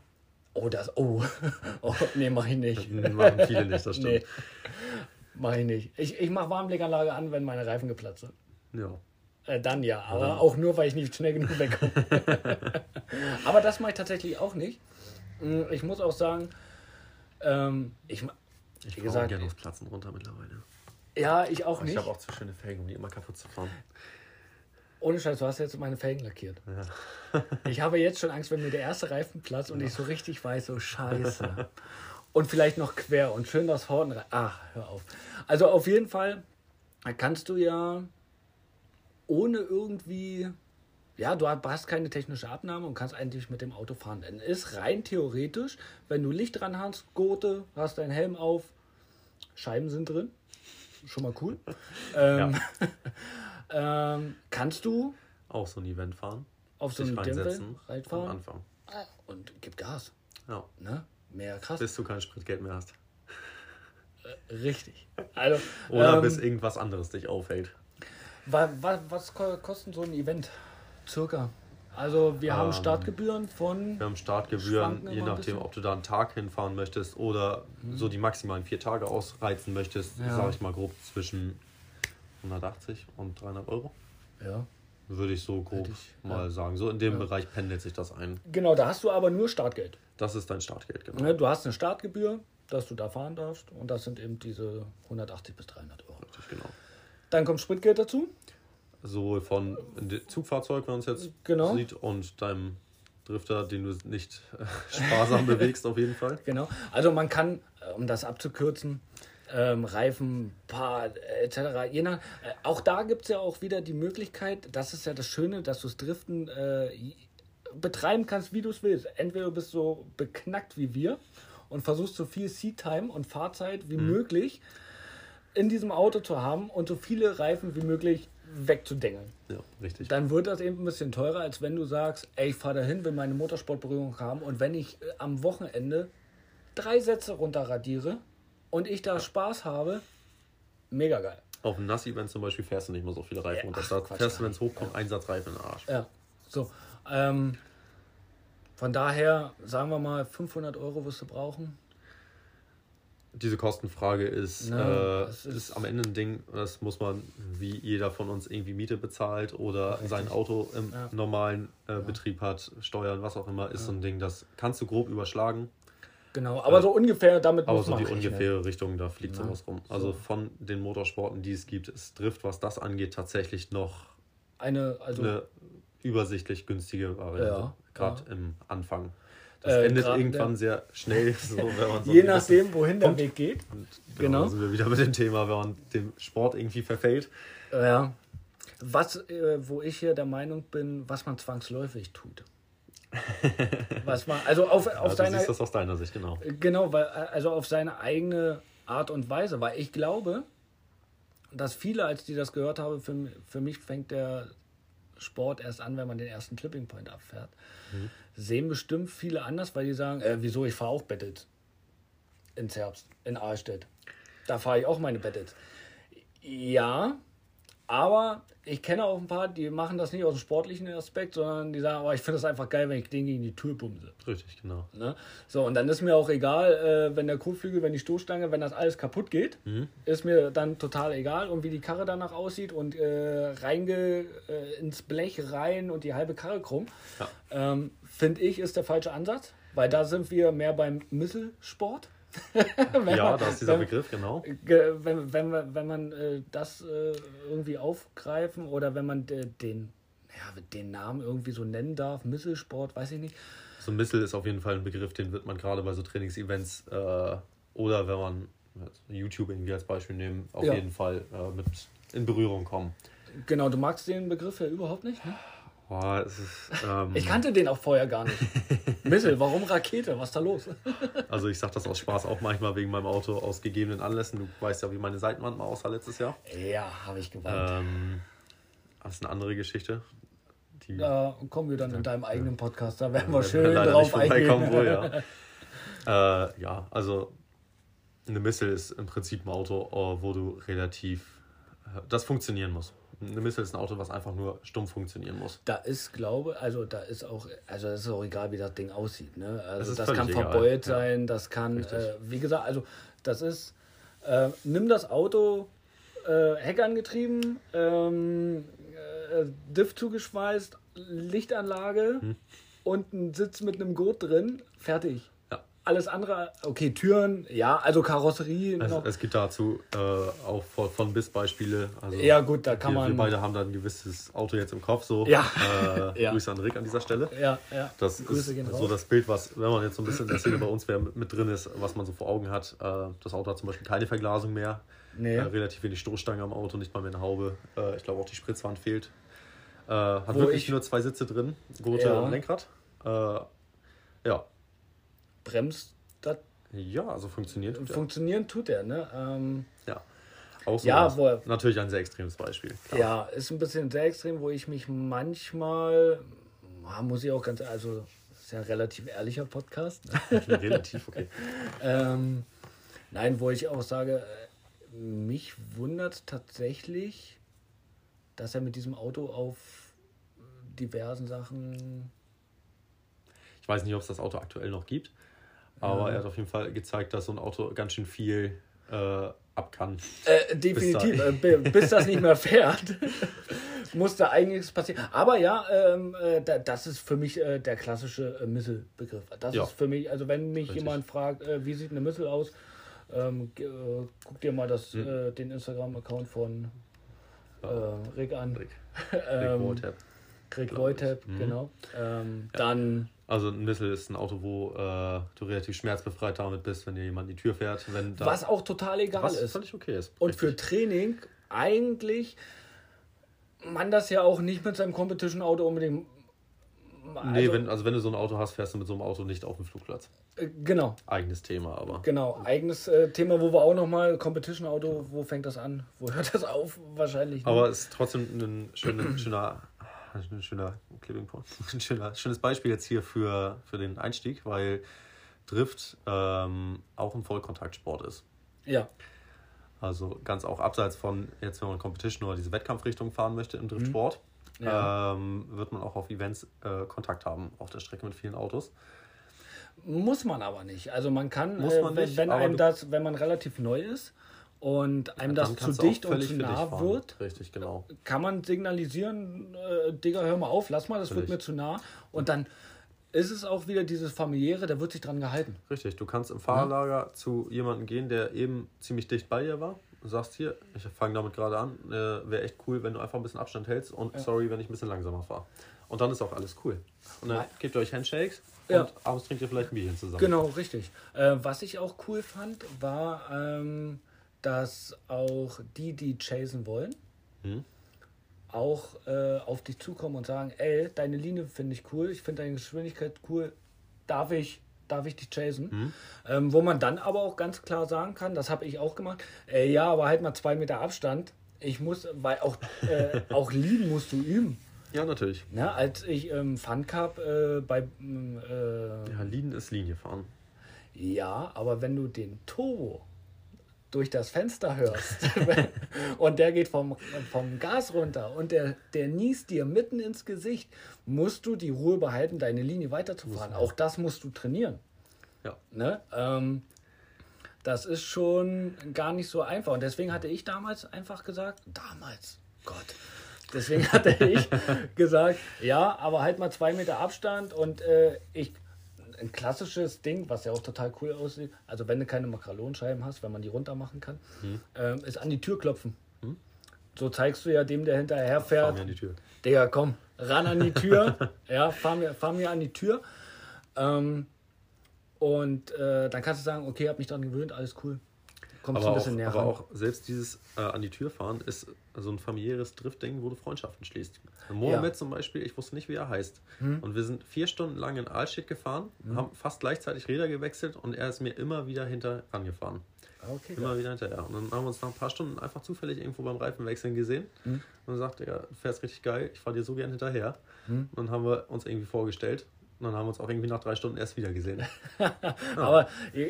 Oh, das. Oh. oh nee, mach ich nicht. Machen viele nicht, das stimmt. Nee, mach ich nicht. Ich, ich mache Warmblickanlage an, wenn meine Reifen geplatzt sind. Ja. Äh, dann ja, aber ja. auch nur, weil ich nicht schnell genug wegkomme. aber das mache ich tatsächlich auch nicht. Mm, ich muss auch sagen, ähm, ich, ich wie gesagt, gerne aufs Platzen runter mittlerweile. Ja, ich auch aber nicht. Ich habe auch zu schöne Felgen, um die immer kaputt zu fahren. Ohne Scheiß, du hast jetzt meine Felgen lackiert. Ja. ich habe jetzt schon Angst, wenn mir der erste Reifen platzt und ja. ich so richtig weiß, so scheiße. und vielleicht noch quer und schön das Horn rein. Ach, hör auf. Also auf jeden Fall kannst du ja ohne irgendwie, ja, du hast keine technische Abnahme und kannst eigentlich mit dem Auto fahren. Denn ist rein theoretisch, wenn du Licht dran hast, Gurte, hast deinen Helm auf, Scheiben sind drin. Schon mal cool. ähm, ja. Ähm, kannst du auch so ein Event fahren? Auf so ein Event reinfahren? Am Anfang. Und gib Gas. Ja. Ne? Mehr krass. Bis du kein Spritgeld mehr hast. Äh, richtig. Also, Oder ähm, bis irgendwas anderes dich aufhält. Was, was kostet so ein Event? Circa. Also wir haben ähm, Startgebühren von. Wir haben Startgebühren, je nachdem, ob du da einen Tag hinfahren möchtest oder mhm. so die maximalen vier Tage ausreizen möchtest, ja. sage ich mal grob zwischen 180 und 300 Euro. Ja. Würde ich so grob ich, mal ja. sagen. So in dem ja. Bereich pendelt sich das ein. Genau, da hast du aber nur Startgeld. Das ist dein Startgeld, genau. Ne, du hast eine Startgebühr, dass du da fahren darfst. Und das sind eben diese 180 bis 300 Euro. Richtig, genau. Dann kommt Spritgeld dazu. Sowohl von Zugfahrzeug, wenn man es jetzt genau. sieht, und deinem Drifter, den du nicht äh, sparsam bewegst, auf jeden Fall. Genau. Also man kann, äh, um das abzukürzen, ähm, Reifen, Paar etc. Je nach, äh, auch da gibt es ja auch wieder die Möglichkeit, das ist ja das Schöne, dass du das Driften äh, betreiben kannst, wie du es willst. Entweder du bist so beknackt wie wir und versuchst so viel Seat-Time und Fahrzeit wie mhm. möglich in diesem Auto zu haben und so viele Reifen wie möglich wegzudengeln. Ja, richtig. Dann wird das eben ein bisschen teurer, als wenn du sagst, ey, ich fahre dahin, will meine Motorsportberührung haben und wenn ich äh, am Wochenende drei Sätze runterradiere, und ich da Spaß habe, mega geil. Auf dem Nass-Event zum Beispiel fährst du nicht mehr so viele Reifen. Ja, und das ach, fährst du, wenn es hochkommt, ja. Einsatzreifen in den Arsch. Ja, so. Ähm, von daher, sagen wir mal, 500 Euro wirst du brauchen. Diese Kostenfrage ist, ne, äh, ist, ist, am Ende ein Ding, das muss man, wie jeder von uns irgendwie Miete bezahlt oder richtig. sein Auto im ja. normalen äh, Betrieb hat, Steuern, was auch immer, ist so ein Ding, das kannst du grob überschlagen. Genau, aber so ungefähr damit aber muss man. So die ungefähre Richtung, da fliegt ja, sowas rum. Also so. von den Motorsporten, die es gibt, ist Drift, was das angeht, tatsächlich noch eine, also, eine übersichtlich günstige Variante. Ja, Gerade ja. im Anfang. Das Äh, endet irgendwann sehr schnell. So, wenn man so Je nachdem, wohin der Weg geht. Und Genau. genau. Sind wir wieder mit dem Thema, wenn man dem Sport irgendwie verfällt. Ja. Was, äh, wo ich hier der Meinung bin, was man zwangsläufig tut. Was man, also auf, auf Ja, du seiner, siehst das aus deiner Sicht, genau. genau, weil, also auf seine eigene Art und Weise, weil ich glaube, dass viele, als die das gehört haben, für, für mich fängt der Sport erst an, wenn man den ersten Clipping Point abfährt. Sehen bestimmt viele anders, weil die sagen, äh, wieso, ich fahre auch Battles ins Herbst, in Ahlstedt. Da fahre ich auch meine Battles. Ja, aber ich kenne auch ein paar, die machen das nicht aus dem sportlichen Aspekt, sondern die sagen, aber ich finde das einfach geil, wenn ich den gegen die Tür bumse. Richtig, genau. Ne? So, und dann ist mir auch egal, äh, wenn der Kotflügel, wenn die Stoßstange, wenn das alles kaputt geht, ist mir dann total egal. Und wie die Karre danach aussieht und äh, reinge, äh, ins Blech rein und die halbe Karre krumm, Ja. ähm, finde ich, ist der falsche Ansatz, weil da sind wir mehr beim Misselsport. Ja, da ist dieser wenn- Begriff, genau. Ge- wenn, wenn, man- wenn man äh, das äh, irgendwie aufgreifen oder wenn man de, den, ja, den Namen irgendwie so nennen darf, Misselsport, weiß ich nicht. So ein Missile ist auf jeden Fall ein Begriff, den wird man gerade bei so Trainingsevents äh, oder wenn man YouTube irgendwie als Beispiel nehmen, auf Ja. jeden Fall äh, mit in Berührung kommen. Genau, du magst den Begriff ja überhaupt nicht. Ne? Boah, es ist, ähm, Ich kannte den auch vorher gar nicht. Missel, warum Rakete? Was ist da los? also ich sage das aus Spaß auch manchmal wegen meinem Auto aus gegebenen Anlässen. Du weißt ja, wie meine Seitenwand mal aussah letztes Jahr. Ja, habe ich geweint. Ähm, das ist eine andere Geschichte. Die Da kommen wir dann in deinem eigenen Podcast, da werden wir schön drauf eingehen. wohl, ja. äh, ja, also eine Missile ist im Prinzip ein Auto, äh, wo du relativ äh, das funktionieren muss. Eine Missile ist ein Auto, was einfach nur stumpf funktionieren muss. Da ist, glaube also da ist auch, also es ist auch egal, wie das Ding aussieht. Ne? Also das völlig kann egal, verbeult ja. sein, das kann, äh, wie gesagt, also das ist, äh, nimm das Auto, äh, Heck angetrieben, ähm, äh, Diff zugeschweißt, Lichtanlage Hm. und ein Sitz mit einem Gurt drin, fertig. Alles andere, okay, Türen, ja, also Karosserie Es, noch. es gibt dazu äh, auch von, von bis Beispiele. Also Ja, gut, da kann wir, man- Wir beide haben da ein gewisses Auto jetzt im Kopf. So. Ja. Äh, Ja. Grüße an Rick an dieser Stelle. ja, ja. Das Grüße ist so das Bild, was, wenn man jetzt so ein bisschen in der Szene bei uns wäre, mit, drin ist, was man so vor Augen hat. Äh, das Auto hat zum Beispiel keine Verglasung mehr. Nee. Äh, relativ wenig Stoßstange am Auto, nicht mal mehr eine Haube. Äh, ich glaube auch die Spritzwand fehlt. Äh, hat Wo wirklich ich- nur zwei Sitze drin, Gurte Ja. und Lenkrad. Ja. Bremst, das ja, also funktioniert. tut er. funktionieren tut er, ne? Ähm, ja. Auch so Ja, wo er- Natürlich ein sehr extremes Beispiel. klar. Ja, ist ein bisschen sehr extrem, wo ich mich manchmal, ah, muss ich auch ganz, also ist ja ein relativ ehrlicher Podcast. Ne? Relativ, okay. ähm, nein, wo ich auch sage, äh, mich wundert tatsächlich, dass er mit diesem Auto auf diversen Sachen. Ich weiß nicht, ob es das Auto aktuell noch gibt, aber er hat auf jeden Fall gezeigt, dass so ein Auto ganz schön viel äh, ab kann. Äh, definitiv, äh, bi- bis das nicht mehr fährt, muss da einiges passieren. Aber ja, ähm, äh, da, das ist für mich äh, der klassische äh, Misselbegriff. Das Ja. ist für mich, also wenn mich Richtig. jemand fragt, äh, wie sieht eine Missel aus, ähm, äh, guck dir mal das, Hm. äh, den Instagram-Account von äh, Rick an. Rick, Ähm, Rick Wohltap. Voitap, ich. Mhm. genau. Ähm, Dann, Also ein Missile ist ein Auto, wo äh, du relativ schmerzbefreit damit bist, wenn dir jemand in die Tür fährt. Wenn da, was auch total egal was ist. völlig okay ist. Und für. Training eigentlich man das ja auch nicht mit seinem Competition-Auto unbedingt. nee, also, wenn, also wenn du so ein Auto hast, fährst du mit so einem Auto nicht auf dem Flugplatz. äh, genau, Eigenes Thema, aber. genau. Eigenes äh, Thema, wo wir auch nochmal Competition-Auto, wo fängt das an? Wo hört das auf? Wahrscheinlich. nicht. Aber es ist trotzdem ein schöner, schöner, ein schöner Clipping Point. Ein schöner, schönes Beispiel jetzt hier für, für den Einstieg, weil Drift ähm, auch ein Vollkontaktsport ist. ja, Also ganz auch abseits von, jetzt wenn man Competition oder diese Wettkampfrichtung fahren möchte im Driftsport, Mhm. Ja. ähm, wird man auch auf Events äh, Kontakt haben auf der Strecke mit vielen Autos. muss man aber nicht. Also man kann, Muss äh, man wenn, nicht, wenn einem das, wenn man relativ neu ist und einem das Dann zu du dicht und völlig zu nah wird, Richtig, genau. kann man signalisieren, äh, Digga, hör mal auf, lass mal, das wird Natürlich. mir zu nah. Und dann ist es auch wieder dieses familiäre, da wird sich dran gehalten. Richtig, du kannst im Fahrerlager zu jemandem gehen, der eben ziemlich dicht bei dir war sagst hier, ich fange damit gerade an, äh, wäre echt cool, wenn du einfach ein bisschen Abstand hältst und sorry, wenn ich ein bisschen langsamer fahre. Und dann ist auch alles cool. Und dann Nein. gebt ihr euch Handshakes Ja. und abends trinkt ihr vielleicht ein Bierchen zusammen. Genau, richtig. Äh, was ich auch cool fand, war, ähm, dass auch die, die chasen wollen, Hm? auch äh, auf dich zukommen und sagen, ey, deine Linie finde ich cool, ich finde deine Geschwindigkeit cool, darf ich, darf ich dich chasen? Hm? Ähm, wo man dann aber auch ganz klar sagen kann, das habe ich auch gemacht, äh, ja, aber halt mal zwei Meter Abstand. Ich muss, weil auch, äh, auch lieben musst du üben. Ja, natürlich. Ne? Als ich im Fun Cup äh, bei ähm, äh, Ja, Linie ist Linie fahren. Ja, aber wenn du den Turbo durch das Fenster hörst und der geht vom, vom Gas runter und der, der niest dir mitten ins Gesicht, musst du die Ruhe behalten, deine Linie weiterzufahren. Auch das musst du trainieren. Ja. Ne? Ähm, das ist schon gar nicht so einfach. Und deswegen hatte ich damals einfach gesagt, damals, Gott. Deswegen hatte ich gesagt, ja, aber halt mal zwei Meter Abstand und äh, ich ein klassisches Ding, was ja auch total cool aussieht, also wenn du keine Makralonscheiben hast, wenn man die runter machen kann, ähm, ist an die Tür klopfen. So zeigst du ja dem, der hinterher fährt, an die Tür. Digga, komm, ran an die Tür. ja, fahr mir, fahr mir an die Tür. Ähm, und äh, dann kannst du sagen, okay, hab mich dran gewöhnt, alles cool. Kommst Aber ein auch, bisschen näher aber ran. auch selbst dieses äh, an die Tür fahren ist so ein familiäres Driftding, wo du Freundschaften schließt. Mohammed Ja. Hm? zum Beispiel, ich wusste nicht, wie er heißt. Und wir sind vier Stunden lang in Alstedt gefahren, haben fast gleichzeitig Räder gewechselt und er ist mir immer wieder hinter angefahren. Okay, Immer wieder hinterher. Und dann haben wir uns nach ein paar Stunden einfach zufällig irgendwo beim Reifenwechseln gesehen. Hm? Und dann sagte er, du fährst richtig geil, ich fahre dir so gern hinterher. Und dann haben wir uns irgendwie vorgestellt. Und dann haben wir uns auch irgendwie nach drei Stunden erst wieder gesehen. Aber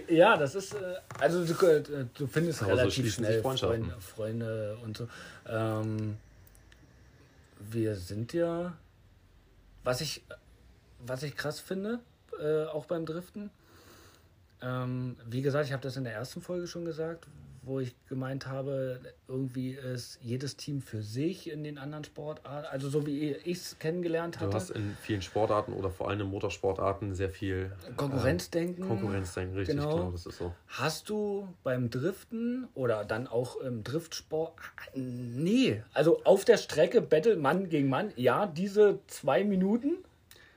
ja, das ist, äh, also du, äh, du findest Aber so relativ schnell. Freunde, Freunde und so. Ähm, wir sind ja, was ich, was ich krass finde, äh, auch beim Driften, ähm, wie gesagt, ich habe das in der ersten Folge schon gesagt, wo ich gemeint habe, irgendwie ist jedes Team für sich in den anderen Sportarten, also so wie ich es kennengelernt Du hatte. hast in vielen Sportarten oder vor allem in Motorsportarten sehr viel Konkurrenzdenken. äh, Konkurrenzdenken, richtig, Genau. genau. das ist so. Hast du beim Driften oder dann auch im Driftsport? Nee, also auf der Strecke Battle Mann gegen Mann, ja, diese zwei Minuten.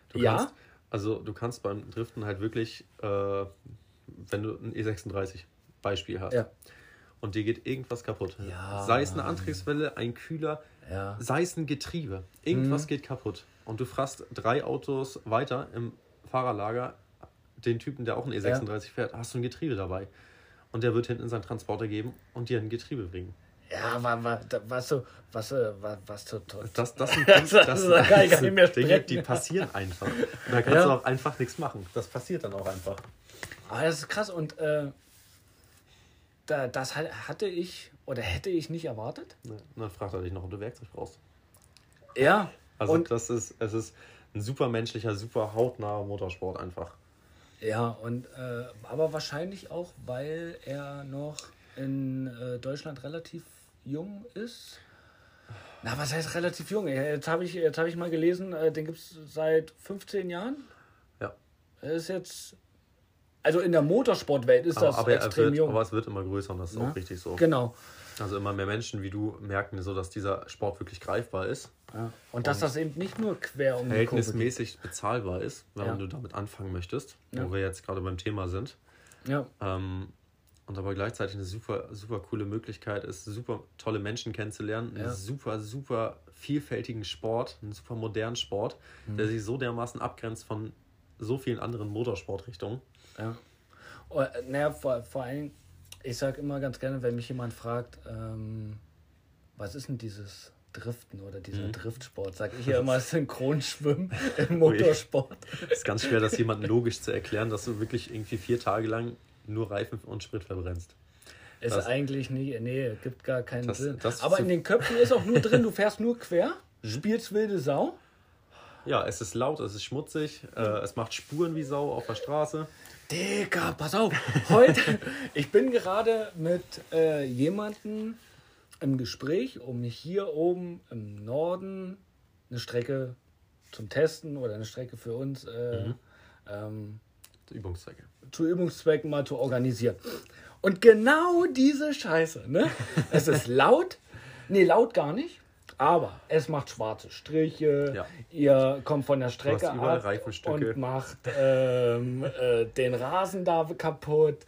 Du ja, kannst, also du kannst beim Driften halt wirklich, äh, wenn du ein E36 Beispiel hast ja, und dir geht irgendwas kaputt, Ja. sei es eine Antriebswelle, ein Kühler, ja. sei es ein Getriebe, Mhm. irgendwas geht kaputt und du fragst drei Autos weiter im Fahrerlager den Typen, der auch ein E36 fährt, hast du ein Getriebe dabei und der wird hinten seinen Transporter geben und dir ein Getriebe bringen. Ja, wa- wa- da- was so, was, äh, wa- was so toll. Das, das sind, Das- das, das sind kann ich gar nicht mehr Dinge, sprechen. die passieren einfach. Da kannst Ja. du auch einfach nichts machen. Das passiert dann auch einfach. Aber das ist krass und äh, da, das hat- hatte ich oder hätte ich nicht erwartet. Dann fragt er dich noch, ob du Werkzeug brauchst. Ja, Also und das ist, es ist ein super menschlicher, super hautnaher Motorsport einfach. Ja, und äh, aber wahrscheinlich auch, weil er noch in äh, Deutschland relativ jung ist. Na, was heißt relativ jung? Jetzt habe ich, jetzt hab ich mal gelesen, äh, den gibt es seit 15 Jahren. Ja. Er ist jetzt. Also in der Motorsportwelt ist das Aber, aber, er extrem wird, jung. aber es wird immer größer und das ist Ja. auch richtig so. Genau. Also immer mehr Menschen wie du merken so, dass dieser Sport wirklich greifbar ist, Ja. Und dass das eben nicht nur quer um verhältnismäßig bezahlbar ist, wenn Ja. du damit anfangen möchtest, Ja. wo wir jetzt gerade beim Thema sind. Ja, Ähm, und aber gleichzeitig eine super, super coole Möglichkeit ist, super tolle Menschen kennenzulernen, einen super, super vielfältigen Sport, einen super modernen Sport, Mhm. der sich so dermaßen abgrenzt von so vielen anderen Motorsportrichtungen. Ja. Oh, Naja, vor, vor allem, ich sage immer ganz gerne, wenn mich jemand fragt, ähm, was ist denn dieses Driften oder dieser Driftsport, sage ich ja immer Synchronschwimmen im Motorsport. Es ist ganz schwer, das jemandem logisch zu erklären, dass du wirklich irgendwie vier Tage lang nur Reifen und Sprit verbrennst. Ist Das- eigentlich nie, nee, gibt gar keinen Das- Sinn. das Aber in den Köpfen ist auch nur drin, du fährst nur quer, spielst wilde Sau. Ja, es ist laut, es ist schmutzig, äh, es macht Spuren wie Sau auf der Straße. Digga, pass auf. Heute, ich bin gerade mit äh, jemandem im Gespräch, um mich hier oben im Norden eine Strecke zum Testen oder eine Strecke für uns äh, ähm, Übungszwecke. zu Übungszwecken mal zu organisieren. Und genau diese Scheiße, ne? Es ist laut. Nee, laut gar nicht. Aber es macht schwarze Striche. Ja. Ihr kommt von der Strecke ab und macht ähm, äh, den Rasen da kaputt.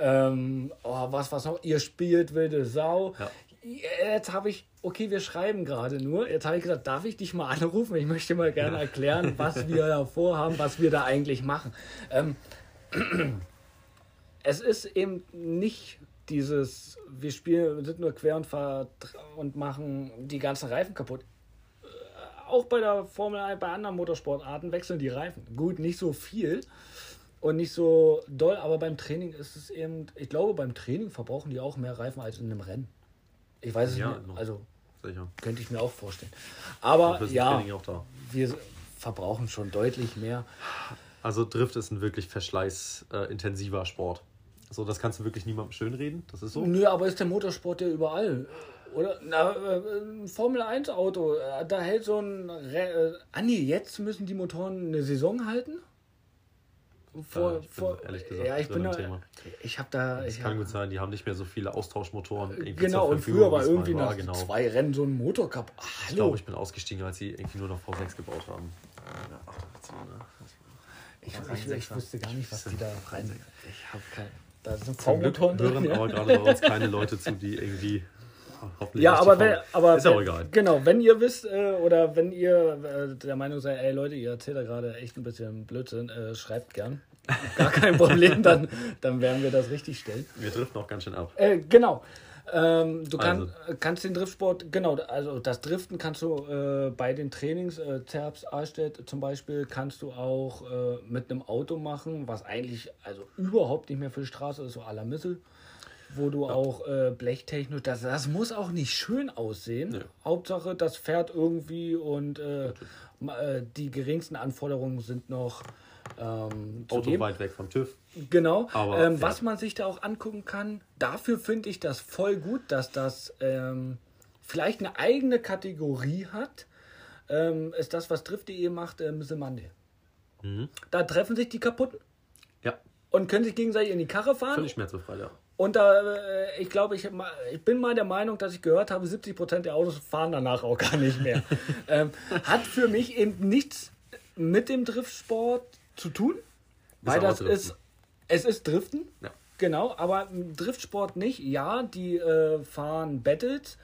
Ähm, oh, was, was noch? Ihr spielt wilde Sau. Ja. Jetzt habe ich, okay, wir schreiben gerade nur. Jetzt habe ich gesagt, darf ich dich mal anrufen? Ich möchte mal gerne erklären, was wir da vorhaben, was wir da eigentlich machen. Ähm, es ist eben nicht dieses, wir spielen, sind nur quer und, und machen die ganzen Reifen kaputt. Äh, Auch bei der Formel 1, bei anderen Motorsportarten wechseln die Reifen. Gut, nicht so viel und nicht so doll, aber beim Training ist es eben, ich glaube, beim Training verbrauchen die auch mehr Reifen als in einem Rennen. Ich weiß es Ja, nicht, noch. also Sicher. könnte ich mir auch vorstellen. Aber ja, Training auch da. wir verbrauchen schon deutlich mehr. Also Drift ist ein wirklich verschleißintensiver Sport. So, das kannst du wirklich niemandem schönreden. Das ist so. Nö, aber ist der Motorsport ja überall. Oder? Na, äh, ein Formel 1 Auto, äh, da hält so ein. Re äh, ah, nee, jetzt müssen die Motoren eine Saison halten? Vor, Äh, ich bin vor, ehrlich gesagt ja, ich bin da, Thema. Ich habe da. Es kann hab, gut sein, die haben nicht mehr so viele Austauschmotoren. irgendwie genau, und früher war irgendwie nach genau. zwei Rennen so ein Motor kaputt. Ah, Ich glaube, ich bin ausgestiegen, als sie irgendwie nur noch V6 gebaut haben. Ja, ach, das war, ne? ich, ich, ich wusste gar nicht, was die da rein. Ich habe kein. Da sind Zum Glück hören ja. aber gerade bei uns keine Leute zu, die irgendwie. hoffentlich Ja, aber wenn, aber ist ja auch egal. Genau, wenn ihr wisst äh, oder wenn ihr äh, der Meinung seid, ey Leute, ihr erzählt da gerade echt ein bisschen Blödsinn, äh, schreibt gern. Gar kein Problem, dann, dann werden wir das richtig stellen. Wir driften auch ganz schön ab. Äh, genau. Ähm, du kann, Also. kannst den Driftsport, genau, also das Driften kannst du äh, bei den Trainings, äh, Zerbs, Arstedt zum Beispiel, kannst du auch äh, mit einem Auto machen, was eigentlich also überhaupt nicht mehr für die Straße ist, so à la Missel, wo du auch äh, blechtechnisch, das, das muss auch nicht schön aussehen. Nö. Hauptsache, das fährt irgendwie und äh, äh, die geringsten Anforderungen sind noch ähm, Auto weit weg vom TÜV. Genau. Aber, ähm. Was man sich da auch angucken kann, dafür finde ich das voll gut, dass das ähm, vielleicht eine eigene Kategorie hat. Ähm, ist das, was Drift.de macht, äh, Missile Monday. Mhm. Da treffen sich die kaputten Ja, und können sich gegenseitig in die Karre fahren. völlig schmerzbefreit, ja. Und da, äh, ich glaube, ich, ich bin mal der Meinung, dass ich gehört habe, 70% der Autos fahren danach auch gar nicht mehr. ähm, hat für mich eben nichts mit dem Driftsport zu tun, weil das ist, es ist Driften. Ja. Genau, aber Driftsport nicht. Ja, die äh, fahren Battles,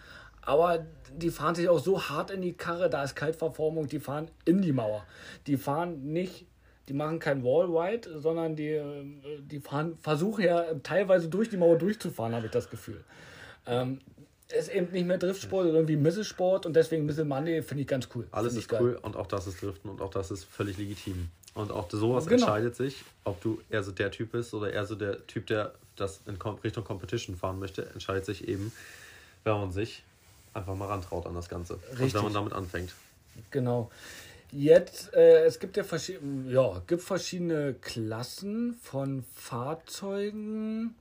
aber die fahren sich auch so hart in die Karre, da ist Kaltverformung, die fahren in die Mauer. Die fahren nicht, die machen kein Wallride, sondern die, äh, die fahren, versuchen ja teilweise durch die Mauer durchzufahren, habe ich das Gefühl. Ähm, ist eben nicht mehr Driftsport, sondern irgendwie Misselsport und deswegen Missile Monday finde ich ganz cool. Alles ist cool und auch das ist Driften und auch das ist völlig legitim. Und auch sowas Genau. entscheidet sich, ob du eher so der Typ bist oder eher so der Typ, der das in Richtung Competition fahren möchte, entscheidet sich eben, wenn man sich einfach mal rantraut an das Ganze. Und Richtig. wenn man damit anfängt. Genau. Jetzt, äh, es gibt ja verschiedene, ja, gibt verschiedene Klassen von Fahrzeugen.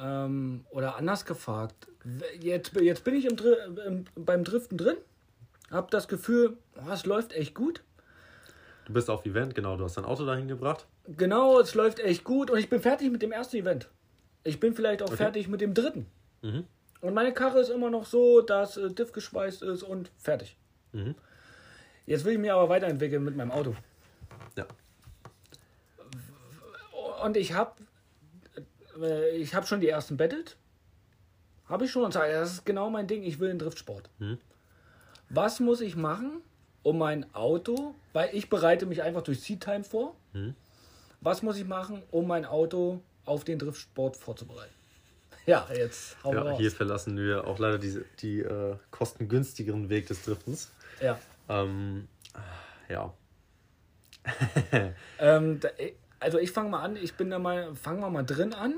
Ähm, oder anders gefragt, jetzt, jetzt bin ich im, Dri im, beim Driften drin, habe das Gefühl, oh, es läuft echt gut. Du bist auf Event, genau, du hast dein Auto dahin gebracht. Genau, es läuft echt gut und ich bin fertig mit dem ersten Event. Ich bin vielleicht auch fertig mit dem dritten. Mhm. Und meine Karre ist immer noch so, dass äh, Diff geschweißt ist und fertig. Mhm. Jetzt will ich mich aber weiterentwickeln mit meinem Auto. Ja. Und ich habe äh, ich habe schon die ersten Battled. Habe ich schon und sage, das ist genau mein Ding, ich will den Driftsport. Mhm. Was muss ich machen, um mein Auto, weil ich bereite mich einfach durch Seat Time vor. Mhm. Was muss ich machen, um mein Auto auf den Driftsport vorzubereiten? Ja, jetzt hau ja raus. hier verlassen wir auch leider die, die äh, kostengünstigeren Weg des Driftens. Ja. Ähm, ja. Ähm, da, also ich fange mal an, ich bin da mal, fangen wir mal drin an.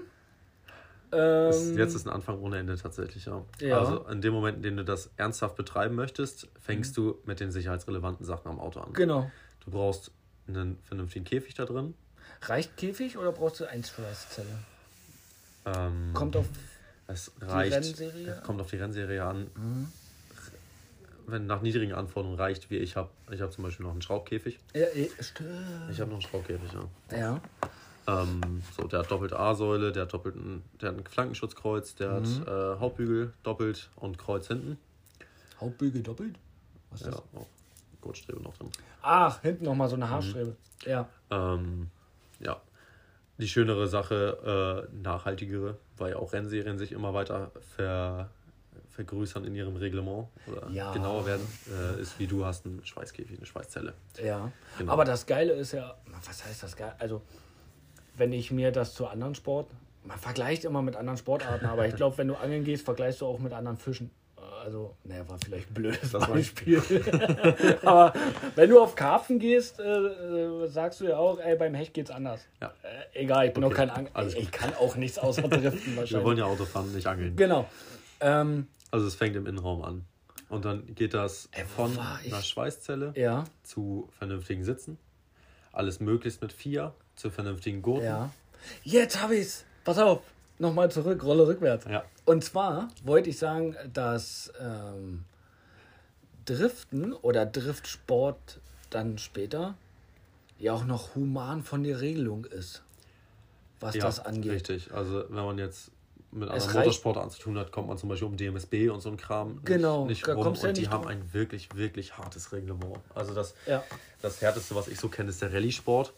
Ähm, jetzt ist ein Anfang ohne Ende tatsächlich, ja. Ja. Also in dem Moment, in dem du das ernsthaft betreiben möchtest, fängst du mit den sicherheitsrelevanten Sachen am Auto an. genau. Du brauchst einen vernünftigen Käfig da drin. Reicht Käfig oder brauchst du Einschweißzelle? Ähm, Kommt auf es reicht, Rennserie? es kommt auf die Rennserie an. Wenn nach niedrigen Anforderungen reicht, wie ich habe, ich habe zum Beispiel noch einen Schraubkäfig. Ja, eh, stimmt. Ich habe noch einen Schraubkäfig, ja. Ja. Ähm, so, der hat doppelte A-Säule, der hat doppelten, der hat ein Flankenschutzkreuz, der hat äh, Hauptbügel doppelt und Kreuz hinten. Hauptbügel doppelt? Was ist Ja, das? auch Gurtstrebe noch drin. Ach, hinten nochmal so eine Haarstrebe. Ja. Ähm, ja. Die schönere Sache, äh, nachhaltigere, weil auch Rennserien sich immer weiter ver, vergrößern in ihrem Reglement oder Ja. genauer werden, äh, ist wie du hast einen Schweißkäfig, eine Schweißzelle. Ja. Genau. Aber das Geile ist ja, was heißt das geil? Also, wenn ich mir das zu anderen Sport, man vergleicht immer mit anderen Sportarten, aber ich glaube, wenn du angeln gehst, vergleichst du auch mit anderen Fischen. Also, naja, war vielleicht ein blödes Das war- Beispiel. aber wenn du auf Karpfen gehst, äh, äh, sagst du ja auch, ey, beim Hecht geht's anders. Ja. Äh, egal, ich bin Okay, auch kein Angler. alles Ich kann auch nichts außer driften Wir wahrscheinlich. wollen ja Auto fahren, nicht angeln. Genau. Ähm, Also es fängt im Innenraum an. Und dann geht das Ey, von einer Schweißzelle ja, zu vernünftigen Sitzen. Alles möglichst mit vier zu vernünftigen Gurten. ja. Jetzt hab ich's. Pass auf. Nochmal zurück, Rolle rückwärts. Ja. Und zwar wollte ich sagen, dass ähm, Driften oder Driftsport dann später ja auch noch human von der Regelung ist, was Ja, das angeht. Richtig. Also wenn man jetzt mit Es anderen Motorsportarten zu tun hat, kommt man zum Beispiel um DMSB und so ein Kram nicht, Genau, nicht da rum. du ja und die nicht haben ein wirklich, wirklich hartes Reglement. Also das, Ja. das härteste, was ich so kenne, ist der Rallye-Sport.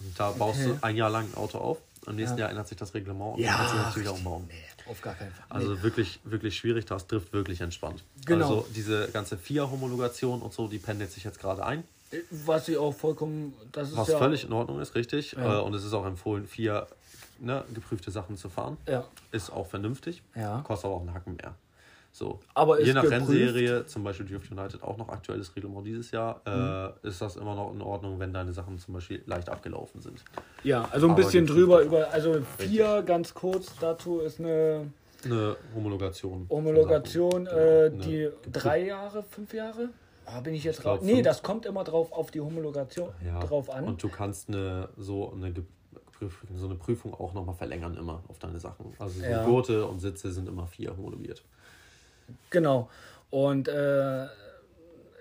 Und da baust Okay. du ein Jahr lang ein Auto auf. Im nächsten Ja. Jahr ändert sich das Reglement und Ja, dann kannst du natürlich wieder richtig. umbauen. Nee, auf gar keinen Fall. Also nee. wirklich, wirklich schwierig, das trifft wirklich entspannt. Genau. Also diese ganze FIA-Homologation und so, die pendelt sich jetzt gerade ein. Was ich auch vollkommen, das ist Was ja völlig in Ordnung ist, richtig. Ja. Äh, Und es ist auch empfohlen, vier ne, geprüfte Sachen zu fahren. Ja. Ist auch vernünftig. Ja. Kostet aber auch einen Hacken mehr. So. Aber Je nach geprüft? Rennserie, zum Beispiel Drift United auch noch aktuelles Reglement dieses Jahr, Mhm. äh, ist das immer noch in Ordnung, wenn deine Sachen zum Beispiel leicht abgelaufen sind. Ja, also ein Aber bisschen drüber über, also vier ganz kurz dazu ist eine Eine Homologation. Homologation, Genau, äh, eine die drei Jahre, fünf Jahre? Ah, bin ich jetzt glaub, drauf? Nee, das kommt immer drauf auf die Homologation ja. drauf an. Und du kannst eine so eine so eine Prüfung auch nochmal verlängern immer auf deine Sachen. Also so Ja. Gurte und Sitze sind immer vier homologiert. Genau. Und äh,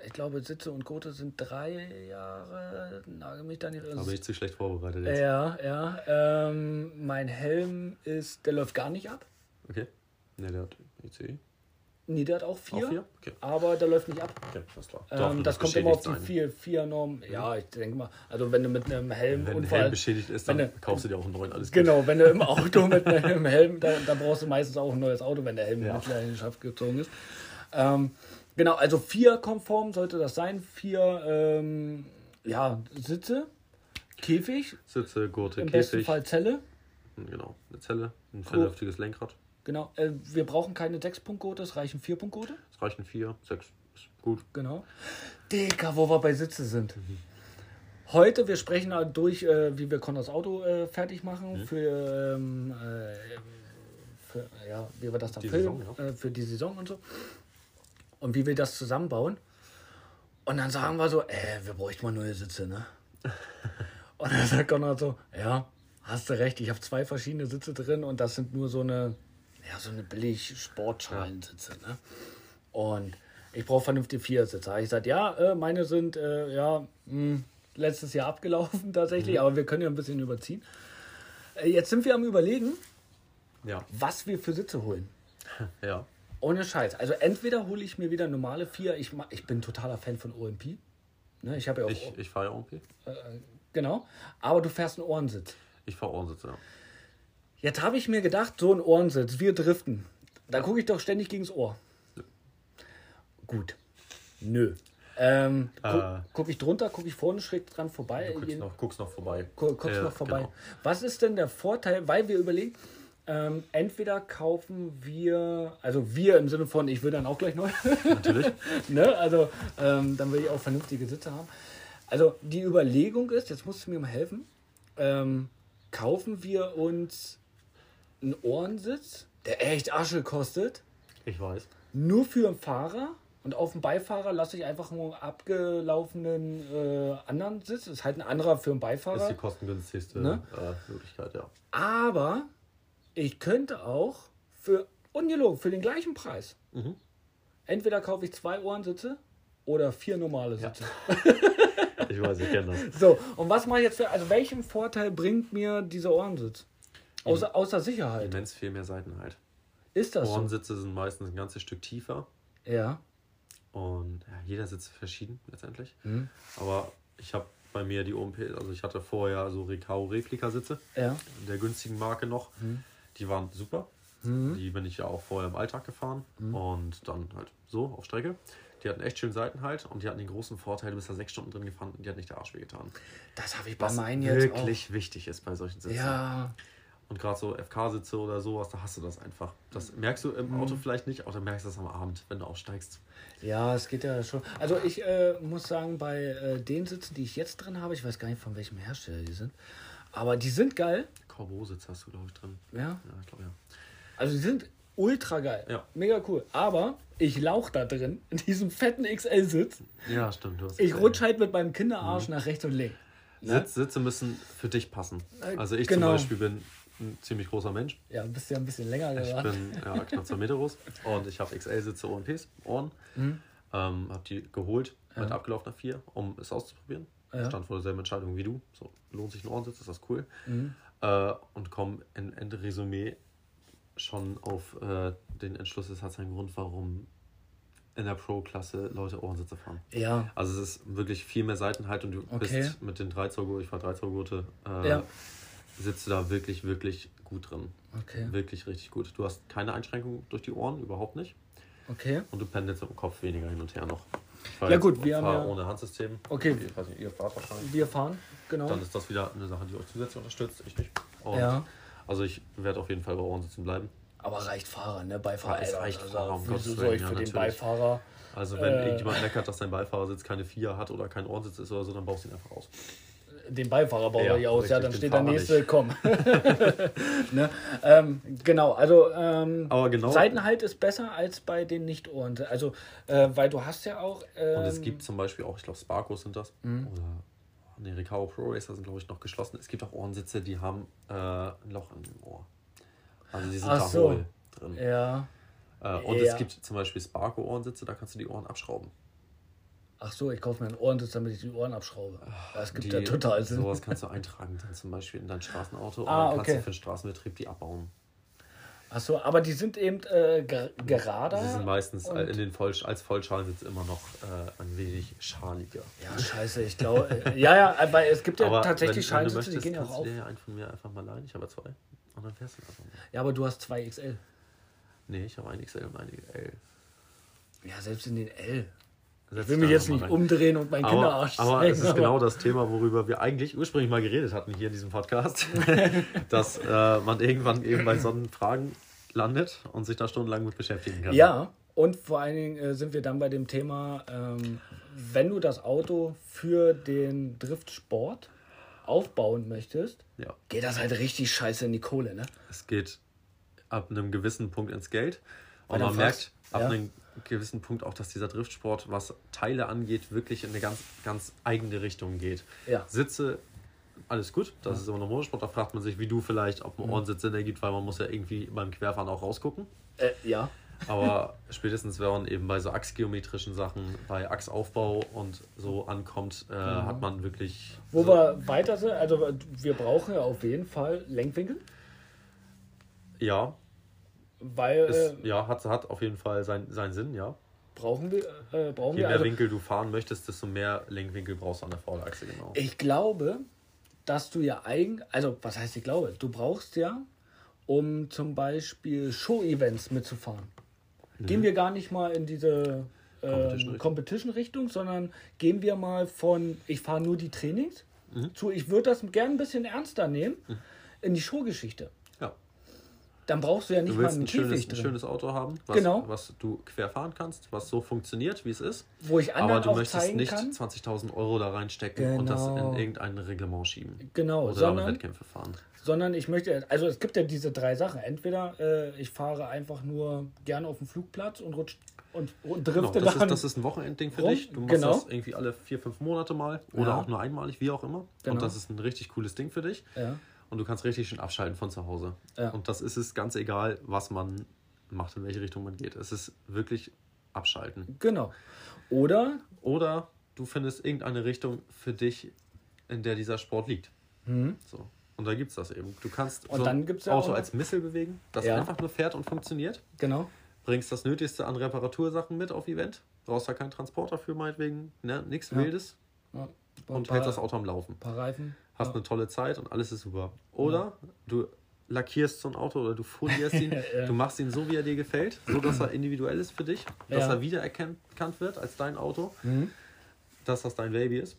ich glaube, Sitze und Gurte sind drei Jahre. Nagel mich da nicht. Bin ich zu schlecht vorbereitet jetzt. ja, ja. Ähm, mein Helm ist, der läuft gar nicht ab. Okay. Ne, der hat IC. Nee, der hat auch vier. Auch vier? Okay. Aber der läuft nicht ab. Okay. Ähm, Darf nur das kommt immer auf die vier, vier Norm. Ja, ich denke mal, also wenn du mit einem Helm Wenn Unfall. Helm beschädigt ist, dann du- kaufst du dir auch einen neuen. Alles gut. Genau, wenn du im Auto mit einem Helm, da, da brauchst du meistens auch ein neues Auto, wenn der Helm in Ja. Mitleidenschaft gezogen ist. Ähm, genau, also vier konform sollte das sein. Vier ähm, ja, Sitze, Käfig, Sitze, Gurte, im besten Käfig. Fall Zelle. Genau, eine Zelle, ein vernünftiges Lenkrad. Genau, äh, wir brauchen keine 6-Punkt-Gurte, es reichen 4-Punkt-Gurte. Es reichen vier, sechs. Ist gut. Genau. Digga, wo wir bei Sitze sind. Heute, wir sprechen da durch, äh, wie wir Connors Auto äh, fertig machen für, ähm, äh, für, ja, wie wir das dann Die filmen, Saison, ja. äh, für die Saison und so. Und wie wir das zusammenbauen. Und dann sagen wir so, äh, wir bräuchten mal neue Sitze, ne? und dann sagt Connor so, ja, hast du recht, ich habe zwei verschiedene Sitze drin und das sind nur so eine, ja, so eine billig Sportschalensitze, ne? Und ich brauche vernünftige Viersitze. Hab Ich sagte, ja, äh, meine sind äh, ja mh, letztes Jahr abgelaufen tatsächlich, aber wir können ja ein bisschen überziehen. Äh, jetzt sind wir am überlegen, Ja. was wir für Sitze holen. Ja. Ohne Scheiß. Also entweder hole ich mir wieder normale Vier. Ich, ich bin totaler Fan von OMP. Ne, ich habe ja auch. Ich, ich fahre ja OMP. genau. Aber du fährst einen Ohrensitz. Ich fahre Ohrensitze, ja. Jetzt habe ich mir gedacht, so ein Ohrensitz, wir driften. Da gucke ich doch ständig gegens Ohr. Gut. Nö. Ähm, gu Äh. gucke ich drunter, gucke ich vorne schräg dran vorbei. Du guckst noch, guckst noch vorbei. gu guckst Äh, noch vorbei. genau. Was ist denn der Vorteil, weil wir überlegen, ähm, entweder kaufen wir, also wir im Sinne von, ich will dann auch gleich neu, Natürlich. ne? also ähm, dann will ich auch vernünftige Sitze haben. Also die Überlegung ist, jetzt musst du mir mal helfen, ähm, kaufen wir uns einen Ohrensitz, der echt Asche kostet, Ich weiß. nur für den Fahrer und auf dem Beifahrer lasse ich einfach einen abgelaufenen äh, anderen Sitz. Das ist halt ein anderer für den Ist Beifahrer. die kostengünstigste Ne? äh, Möglichkeit, ja. Aber ich könnte auch für ungelogen, für den gleichen Preis. Mhm. Entweder kaufe ich zwei Ohrensitze oder vier normale Sitze. Ich weiß, ich kenne das. So, und was mache ich jetzt für, also welchen Vorteil bringt mir dieser Ohrensitz? Außer, außer Sicherheit. Immens viel mehr Seitenheit. Ist das so? Ohrensitze sind meistens ein ganzes Stück tiefer Ja. und ja, jeder Sitz ist verschieden letztendlich. Mhm. Aber ich habe bei mir die OMP, also ich hatte vorher so Recao Replika-Sitze Ja. der günstigen Marke noch. Die waren super. Mhm. Die bin ich ja auch vorher im Alltag gefahren und dann halt so auf Strecke. Die hatten echt schön Seitenhalt und die hatten den großen Vorteil, du bist da sechs Stunden drin gefahren und die hat nicht der Arsch wehgetan. Das habe ich bei Was meinen jetzt wirklich wichtig ist bei solchen. Sitzen. Ja. Und gerade so FK-Sitze oder sowas, da hast du das einfach. Das merkst du im Mhm. Auto vielleicht nicht, aber dann merkst du das am Abend, wenn du aussteigst. Ja, es geht ja schon. Also ich äh, muss sagen, bei äh, den Sitzen, die ich jetzt drin habe, ich weiß gar nicht von welchem Hersteller die sind, aber die sind geil. Corbeau-Sitz hast du, glaube ich, drin. Ja. Ja, ich glaube ja. Also die sind ultra geil. Ja. Mega cool. Aber ich lauch da drin, in diesem fetten XL-Sitz. Ja, stimmt. Du hast Ich rutsche halt mit meinem Mhm. Kinderarsch nach rechts und links. Ne? Sitz, Sitze müssen für dich passen. Äh, Also ich genau. zum Beispiel bin ein ziemlich großer Mensch. Ja, bist ja ein bisschen länger Ich geworden. bin ja, knapp zwei Meter groß und ich habe XL-Sitze OMPs, Ohren. Mhm. Ähm, habe die geholt mit abgelaufener 4, um es auszuprobieren. Ja. Stand vor derselben Entscheidung wie du. So, lohnt sich ein Ohrensitz, ist das cool. Mhm. Äh, und komme in Endresümee schon auf äh, den Entschluss, es hat seinen Grund, warum in der Pro-Klasse Leute Ohrensitze fahren. Ja. Also es ist wirklich viel mehr Seitenheit und du Okay. bist mit den 3 Zoll, ich war 3 Zoll Gurte, äh, Ja. Sitzt du da wirklich, wirklich gut drin. Okay. Wirklich richtig gut. Du hast keine Einschränkungen durch die Ohren, überhaupt nicht. Okay. Und du pendelst im Kopf weniger hin und her noch. Ja gut, wir haben ja- ohne Handsystem. Okay. Ich weiß nicht, ihr fahrt wahrscheinlich. Wir fahren, genau. Dann ist das wieder eine Sache, die euch zusätzlich unterstützt. Ich nicht. Und Ja. Also ich werde auf jeden Fall bei Ohren sitzen bleiben. Aber reicht Fahrer, ne? Beifahrer. Ja, es reicht also, Fahrer, um Wieso Gottes soll ich ja, für den natürlich. Beifahrer? Also wenn Äh. irgendjemand meckert, dass sein Beifahrersitz keine Vier hat oder kein Ohrensitz ist oder so, dann baust du ihn einfach aus. Den Beifahrer baue Ja, aus, ja, dann steht der nächste, nicht. komm. ne? ähm, genau, also ähm, Aber genau. Seitenhalt ist besser als bei den Nicht-Ohren. Also, äh, weil du hast ja auch. Ähm, Und es gibt zum Beispiel auch, ich glaube, Sparkos sind das. Oder ne, Recao Pro Racer sind, glaube ich, noch geschlossen. Es gibt auch Ohrensitze, die haben äh, ein Loch im Ohr. Also die sind Ach da so. hohl drin. Ja. Äh, und Ja. es gibt zum Beispiel Sparko-Ohrensitze, da kannst du die Ohren abschrauben. Ach so, ich kaufe mir einen Ohrensitz, damit ich die Ohren abschraube. Das gibt Die- ja total Sinn. Sowas kannst du eintragen, dann zum Beispiel in dein Straßenauto. Und Ah, kannst okay. du für den Straßenbetrieb die abbauen. Ach so, aber die sind eben äh, ge gerader. Sie sind meistens und- in den Voll als Vollschalensitz immer noch äh, ein wenig schaliger. Ja, scheiße, ich glaube. Äh, ja, ja, aber es gibt ja Aber tatsächlich wenn, wenn du Scheinsitze, die gehen ja auch kannst auf. du dir einen von mir einfach mal leihen. Ich habe zwei. Und dann fährst du einfach mal. Ja, aber du hast zwei XL. Nee, ich habe ein XL und ein L. Ja, selbst in den L. Ich will mich jetzt nicht rein. umdrehen und meinen Aber, Kinderarsch aber zeigen, es ist genau das Thema, worüber wir eigentlich ursprünglich mal geredet hatten hier in diesem Podcast. dass äh, man irgendwann eben bei so einen Fragen landet und sich da stundenlang mit beschäftigen kann. Ja, und vor allen Dingen äh, sind wir dann bei dem Thema, ähm, wenn du das Auto für den Driftsport aufbauen möchtest, ja. geht das halt richtig scheiße in die Kohle, ne? Es geht ab einem gewissen Punkt ins Geld. Und man merkt ab ja. einem gewissen Punkt auch, dass dieser Driftsport, was Teile angeht, wirklich in eine ganz, ganz eigene Richtung geht. Ja. Sitze, alles gut, das ist immer noch Motorsport. Da fragt man sich, wie du vielleicht, ob Mhm. ein Ohrensitz Sinn ergibt, weil man muss ja irgendwie beim Querfahren auch rausgucken. Äh, ja. Aber spätestens, wenn man eben bei so achsgeometrischen Sachen, bei Achsaufbau und so ankommt, äh, hat man wirklich. Mhm. Wo so, wir weiter sind, also wir brauchen ja auf jeden Fall Lenkwinkel, Ja, weil ist, äh, ja hat, hat auf jeden Fall sein, seinen Sinn, ja. brauchen wir, äh, brauchen Je wir mehr also, Winkel du fahren möchtest, desto mehr Lenkwinkel brauchst du an der Vorderachse, genau. Ich glaube, dass du ja eigen, also was heißt ich glaube, du brauchst ja, um zum Beispiel Show-Events mitzufahren. Gehen wir gar nicht mal in diese ähm, Competition-Richtung. Competition-Richtung, sondern gehen wir mal von, ich fahre nur die Trainings, zu, ich würde das gern ein bisschen ernster nehmen, in die Showgeschichte. Dann brauchst du ja nicht Du mal einen ein schönes, Käfig ein drin, schönes Auto haben, was, Genau. was du quer fahren kannst, was so funktioniert, wie es ist. wo ich anderen Aber du auch möchtest nicht kann. 20.000 Euro da reinstecken und das in Genau. irgendein Reglement schieben. Genau, Oder damit sondern, Wettkämpfe fahren. sondern ich möchte, also es gibt ja diese drei Sachen. Entweder äh, ich fahre einfach nur gerne auf dem Flugplatz und rutsch und, und Genau, drifte das, dann. ist, das ist ein Wochenendding für rum. dich. Du machst Genau. das irgendwie alle vier, fünf Monate mal oder Ja. auch nur einmalig, wie auch immer. Genau. Und das ist ein richtig cooles Ding für dich. ja. Und du kannst richtig schön abschalten von zu Hause. Ja. Und das ist es ganz egal, was man macht, in welche Richtung man geht. Es ist wirklich abschalten. Genau. Oder? Oder du findest irgendeine Richtung für dich, in der dieser Sport liegt. Mhm. So. Und da gibt es das eben. Du kannst Und so dann gibt's ja Auto auch- als Missile bewegen, das Ja. einfach nur fährt und funktioniert. Genau. Bringst das Nötigste an Reparatursachen mit auf Event. Brauchst da keinen Transporter für, meinetwegen. Ne? Nichts Ja. Wildes. Ja. Und hältst das Auto am Laufen. paar Reifen. Hast ja. eine tolle Zeit und alles ist super. Oder du lackierst so ein Auto oder du folierst ihn. Ja. Du machst ihn so, wie er dir gefällt. So, dass er individuell ist für dich. Dass Ja. er wiedererkannt wird als dein Auto. Mhm. Dass das dein Baby ist.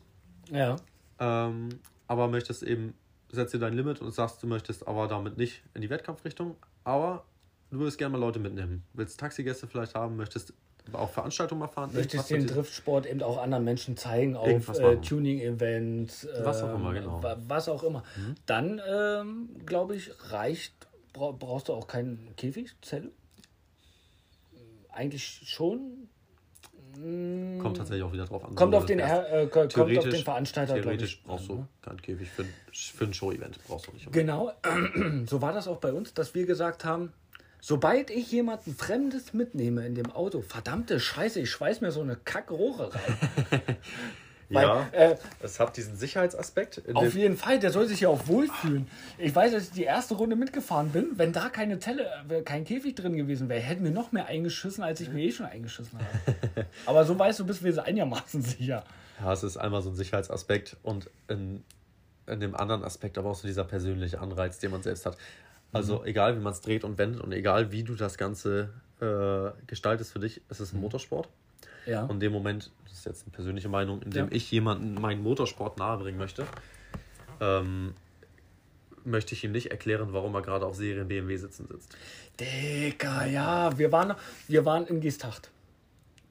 Ja. Ähm, aber möchtest eben, setzt dir dein Limit und sagst, du möchtest aber damit nicht in die Wettkampfrichtung, aber du würdest gerne mal Leute mitnehmen. Willst Taxigäste vielleicht haben, möchtest auch Veranstaltungen mal fahren. Möchtest den Driftsport eben auch anderen Menschen zeigen auf äh. Tuning-Events, Was auch ähm, immer, genau. Mhm. wa- Was auch immer. Dann, ähm, glaube ich, reicht, bra brauchst du auch keinen Käfig, Zelle. Eigentlich schon. Mm, Kommt tatsächlich auch wieder drauf an. Kommt wo auf den, äh, kommt auf den Veranstalter, Theoretisch ich. brauchst du ne? keinen Käfig für, für ein Show-Event. Brauchst du nicht. Genau, so war das auch bei uns, dass wir gesagt haben, sobald ich jemanden Fremdes mitnehme in dem Auto, verdammte Scheiße, ich schweiß mir so eine Kackrohre rein. Ja, Weil, äh, es hat diesen Sicherheitsaspekt. Auf jeden Fall, der soll sich ja auch wohlfühlen. Ich weiß, dass ich die erste Runde mitgefahren bin. Wenn da keine Zelle, äh, kein Käfig drin gewesen wäre, hätten wir noch mehr eingeschissen, als ich mir eh schon eingeschissen habe. Aber so weißt du, bist wir einigermaßen sicher. Ja, es ist einmal so ein Sicherheitsaspekt und in, in dem anderen Aspekt aber auch so dieser persönliche Anreiz, den man selbst hat. Also egal, wie man es dreht und wendet und egal, wie du das Ganze äh, gestaltest für dich, es ist ein Motorsport. Ja. Und in dem Moment, das ist jetzt eine persönliche Meinung, in dem Ja. ich jemanden meinen Motorsport nahebringen möchte, ähm, möchte ich ihm nicht erklären, warum er gerade auf Serien BMW sitzen sitzt. Digga, ja, wir waren, wir waren in Geesthacht.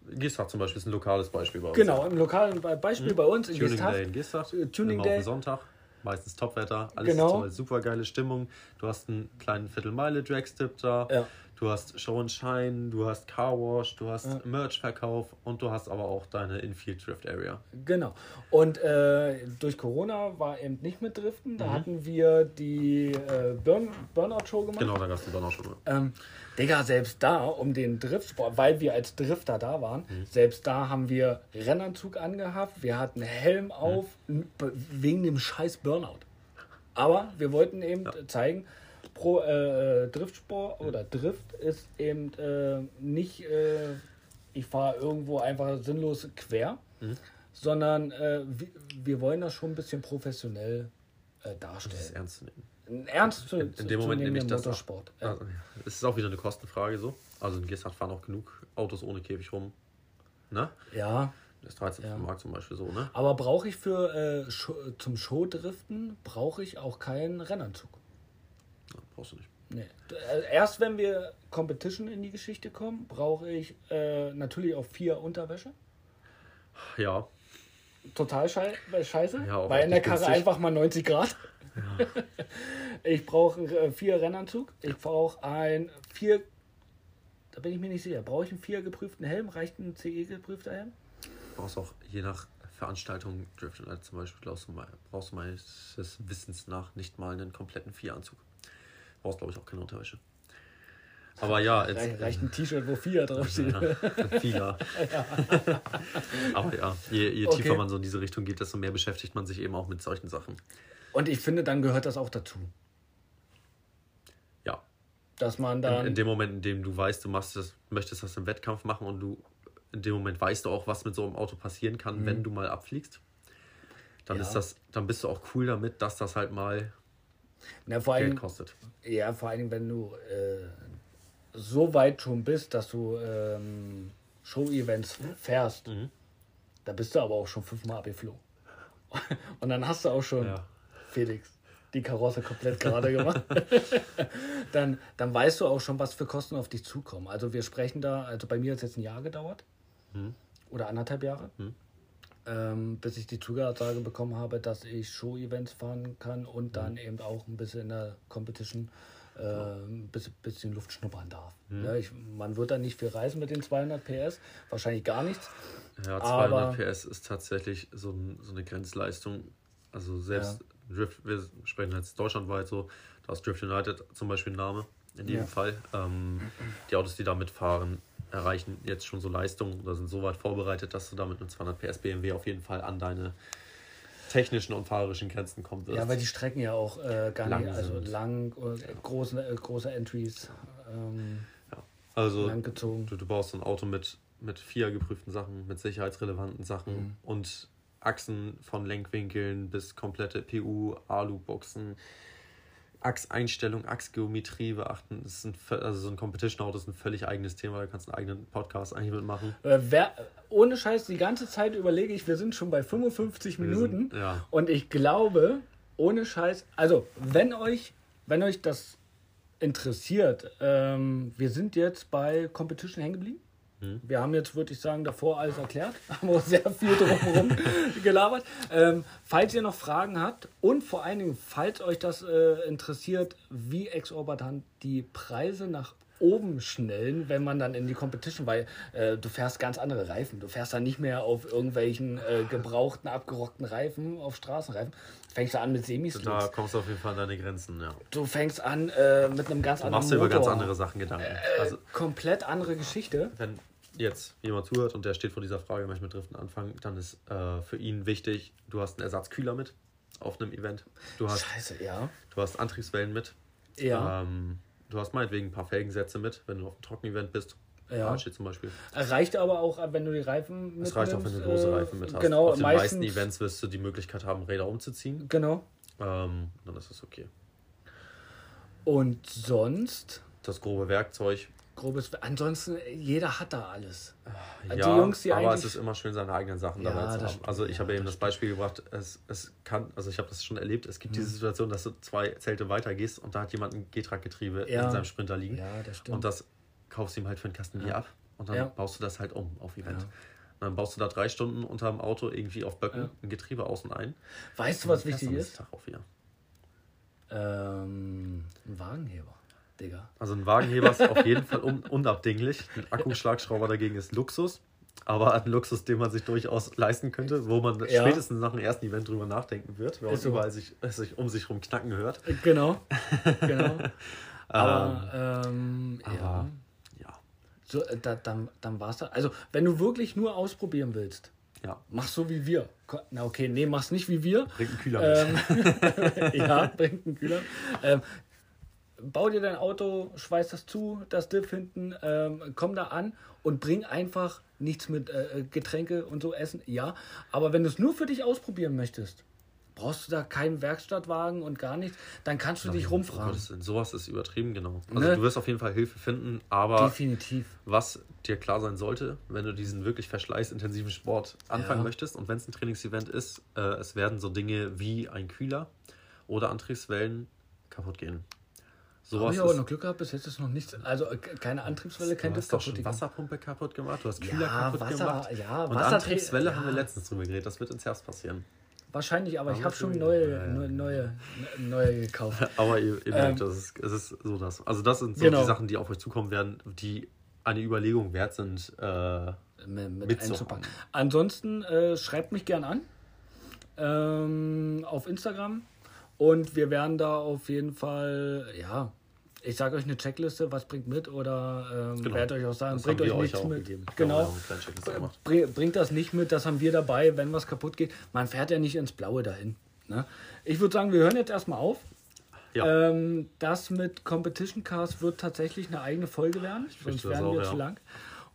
Gestart zum Beispiel ist ein lokales Beispiel bei uns. Genau, im lokalen Be- Beispiel bei uns in Tuning Geesthacht. Day in Gestart. Äh, Tuning Day. Sonntag. Meistens Topwetter. Alles Genau. toll. Super geile Stimmung. Du hast einen kleinen Viertelmeile-Dragstrip da. Ja. Du hast Show and Shine. Du hast Car Wash. Du hast Merch-Verkauf. Und du hast aber auch deine Infield Drift Area. Genau. Und äh, durch Corona war eben nicht mit Driften. Da hatten wir die äh, Burn Burnout-Show gemacht. Genau, da gab es die schon mal. Ähm, Digga, selbst da, um den Driftsport, weil wir als Drifter da waren, Mhm. selbst da haben wir Rennanzug angehabt, wir hatten Helm auf, n- be- wegen dem scheiß Burnout. Aber wir wollten eben zeigen, pro äh, Driftsport oder Drift ist eben äh, nicht, äh, ich fahre irgendwo einfach sinnlos quer, Mhm. sondern äh, wir, wir wollen das schon ein bisschen professionell äh, Das darstellen. ist ernst zu nehmen. Ernst zu, In, in dem Moment nehme ich das auch. Motorsport. Ja. Also, es ist auch wieder eine Kostenfrage so. Also in Gestart fahren auch genug Autos ohne Käfig rum. Ne? ja. Das 13 Ja. Mark zum Beispiel so, ne? Aber brauche ich für äh, Show, zum Showdriften brauche ich auch keinen Rennanzug. Ja, brauchst du nicht. Nee. Äh, Erst wenn wir Competition in die Geschichte kommen, brauche ich äh, natürlich auch vier Unterwäsche. Ja, Total schei scheiße. Ja, weil in der Karre günstig. einfach mal 90 Grad. ich brauche äh, vier Rennanzug. Ich brauche ein vier. Da bin ich mir nicht sicher. Brauche ich einen vier geprüften Helm? Reicht ein CE geprüfter Helm? brauchst auch je nach Veranstaltung, Drift Night zum Beispiel, brauchst du, mal, brauchst du meines Wissens nach nicht mal einen kompletten Vieranzug. Brauchst, glaube ich, auch keine Unterwäsche. Aber ja, jetzt. Reicht, reicht ein T-Shirt, wo vier draufsteht. Ja, Fila. Aber ja, je, je Okay. tiefer man so in diese Richtung geht, desto mehr beschäftigt man sich eben auch mit solchen Sachen. Und ich finde, dann gehört das auch dazu. Ja. Dass man In, dann. in dem Moment, in dem du weißt, du machst das, möchtest das im Wettkampf machen und du in dem Moment weißt du auch, was mit so einem Auto passieren kann, wenn du mal abfliegst. Dann Mhm. Ja. ist das, dann bist du auch cool damit, dass das halt mal na, vor Geld allem, kostet. ja, vor allem, wenn du äh, so weit schon bist, dass du ähm, Show-Events fährst, Mhm. da bist du aber auch schon fünfmal abgeflogen. Und dann hast du auch schon, Ja. Felix, die Karosse komplett gerade gemacht. dann, dann weißt du auch schon, was für Kosten auf dich zukommen. Also wir sprechen da, also bei mir hat es jetzt ein Jahr gedauert. Oder anderthalb Jahre. Ähm, bis ich die Zusage bekommen habe, dass ich Show-Events fahren kann und dann eben auch ein bisschen in der Competition äh, ein bisschen, bisschen Luft schnuppern darf. Ja, ich, man wird da nicht viel reisen mit den 200 PS, wahrscheinlich gar nichts. Ja, Aber- 200 PS ist tatsächlich so, ein, so eine Grenzleistung. Also selbst Drift, wir sprechen jetzt deutschlandweit so, da ist Drift United zum Beispiel ein Name in jedem Ja. Fall. Ähm, die Autos, die da mitfahren, erreichen jetzt schon so Leistungen oder sind so weit vorbereitet, dass du damit mit 200 PS BMW auf jeden Fall an deine technischen und fahrerischen Grenzen kommt. Ja, weil die Strecken ja auch äh, gar Lang nicht, also sind. lang, äh, große, äh, große Entries, ähm, Also lang gezogen. du, du baust so ein Auto mit, mit vier geprüften Sachen, mit sicherheitsrelevanten Sachen Mhm. und Achsen von Lenkwinkeln bis komplette PU, Alu-Boxen, Achseinstellung, Achsgeometrie beachten. Das ist ein, also so ein Competition-Auto ist ein völlig eigenes Thema, da kannst du einen eigenen Podcast eigentlich mitmachen. Äh, wer, ohne Scheiß, die ganze Zeit überlege ich, wir sind schon bei 55 Wir Minuten. sind- ja. Und ich glaube, ohne Scheiß, also wenn euch, wenn euch das interessiert, ähm, wir sind jetzt bei Competition hängen geblieben. Mhm. Wir haben jetzt, würde ich sagen, davor alles erklärt, haben auch sehr viel drumherum gelabert. Ähm, falls ihr noch Fragen habt und vor allen Dingen, falls euch das äh, interessiert, wie exorbitant die Preise nach oben schnellen, wenn man dann in die Competition, weil äh, du fährst ganz andere Reifen. Du fährst dann nicht mehr auf irgendwelchen äh, gebrauchten, abgerockten Reifen, auf Straßenreifen. Fängst du an mit Da Semislicks. kommst du auf jeden Fall an deine Grenzen, ja. Du fängst an äh, mit einem ganz Du anderen machst dir über ganz andere Sachen Gedanken. Äh, Also komplett andere Geschichte. wenn jetzt jemand zuhört und der steht vor dieser Frage, möchte mit Driften anfangen, dann ist äh, für ihn wichtig, du hast einen Ersatzkühler mit auf einem Event. Du hast, Scheiße, ja. du hast Antriebswellen mit. Ja. Ähm, du hast meinetwegen ein paar Felgensätze mit, wenn du auf einem Trockenevent bist. Ja. Apache zum Beispiel. Reicht aber auch, wenn du die Reifen Es reicht auch, wenn du große äh, Reifen mit hast. Genau, auf den meisten Events wirst du die Möglichkeit haben, Räder umzuziehen. Genau. Ähm, dann ist das okay. Und sonst, Das grobe Werkzeug. Grobes. Ansonsten, jeder hat da alles. Die ja, Jungs, die aber es ist immer schön, seine eigenen Sachen Ja, dabei zu haben. stimmt, Also ich ja, habe eben das das Beispiel gebracht, es, es kann, also ich habe das schon erlebt, es gibt diese Situation, dass du zwei Zelte weiter gehst und da hat jemand ein G-Track-Getriebe Ja. in seinem Sprinter liegen Ja, das stimmt. und das kaufst du ihm halt für einen Kasten Bier ab und dann baust du das halt um auf Event. Und dann baust du da drei Stunden unter dem Auto irgendwie auf Böcken ein Getriebe außen ein. weißt du, was wichtig ist? Tag auf. Ähm, ein Wagenheber, Digga. Also ein Wagenheber ist auf jeden Fall un unabdinglich. Ein Akkuschlagschrauber dagegen ist Luxus. Aber ein Luxus, den man sich durchaus leisten könnte, wo man Ja. spätestens nach dem ersten Event drüber nachdenken wird, wenn man so. überall sich, es sich um sich rum knacken hört. Genau. genau. Aber, ähm, ja. aber ja, So, äh, da, dann, dann war's da. Also, wenn du wirklich nur ausprobieren willst, ja, mach so wie wir. Na, okay, nee, mach's nicht wie wir. bringt einen Kühler mit. Ähm, ja, bringt einen Kühler. Ähm, bau dir dein Auto, schweiß das zu, das Diff hinten, ähm, komm da an und bring einfach nichts mit äh, Getränke und so essen. Ja, aber wenn du es nur für dich ausprobieren möchtest, brauchst du da keinen Werkstattwagen und gar nichts, dann kannst du dich Um rumfragen. Gottes Willen, sowas ist übertrieben, genau. Also Ne? du wirst auf jeden Fall Hilfe finden, aber Definitiv. was dir klar sein sollte, wenn du diesen wirklich verschleißintensiven Sport anfangen Ja. möchtest und wenn es ein Trainingsevent ist, äh, es werden so Dinge wie ein Kühler oder Antriebswellen kaputt gehen. Sowas ich aber ist, noch Glück gehabt, bis jetzt ist noch nichts. Also äh, keine Antriebswelle, kein du Diff hast doch schon gegangen. Wasserpumpe kaputt gemacht, du hast Kühler Ja, kaputt Wasser, gemacht. ja, und Wasserträ- Antriebswelle haben wir ja. letztens drüber geredet, das wird ins Herbst passieren. Wahrscheinlich, aber ich Aber habe schon neue, ja, ja. neue, neue, neue gekauft. Aber ihr, ihr merkt, Ähm, das ist, es ist so das. Also das sind so Genau. die Sachen, die auf euch zukommen werden, die eine Überlegung wert sind. Äh, mit, mit einzupacken. Ansonsten äh, schreibt mich gern an ähm, auf Instagram und wir werden da auf jeden Fall, ja, ich sage euch eine Checkliste, was bringt mit oder ähm, Genau. werde euch auch sagen, das bringt euch euch nichts auch mit. gegeben. Genau. Bring, bringt das nicht mit, das haben wir dabei, wenn was kaputt geht. Man fährt ja nicht ins Blaue dahin. Ne? Ich würde sagen, wir hören jetzt erstmal auf. Ja. Ähm, das mit Competition Cars wird tatsächlich eine eigene Folge werden, sonst werden wir auch, zu ja. lang.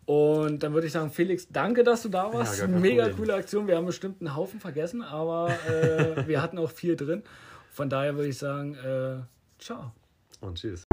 Und dann würde ich sagen, Felix, danke, dass du da warst. kein Mega Problem. coole Aktion. Wir haben bestimmt einen Haufen vergessen, aber äh, wir hatten auch viel drin. Von daher würde ich sagen, äh, ciao. Und tschüss.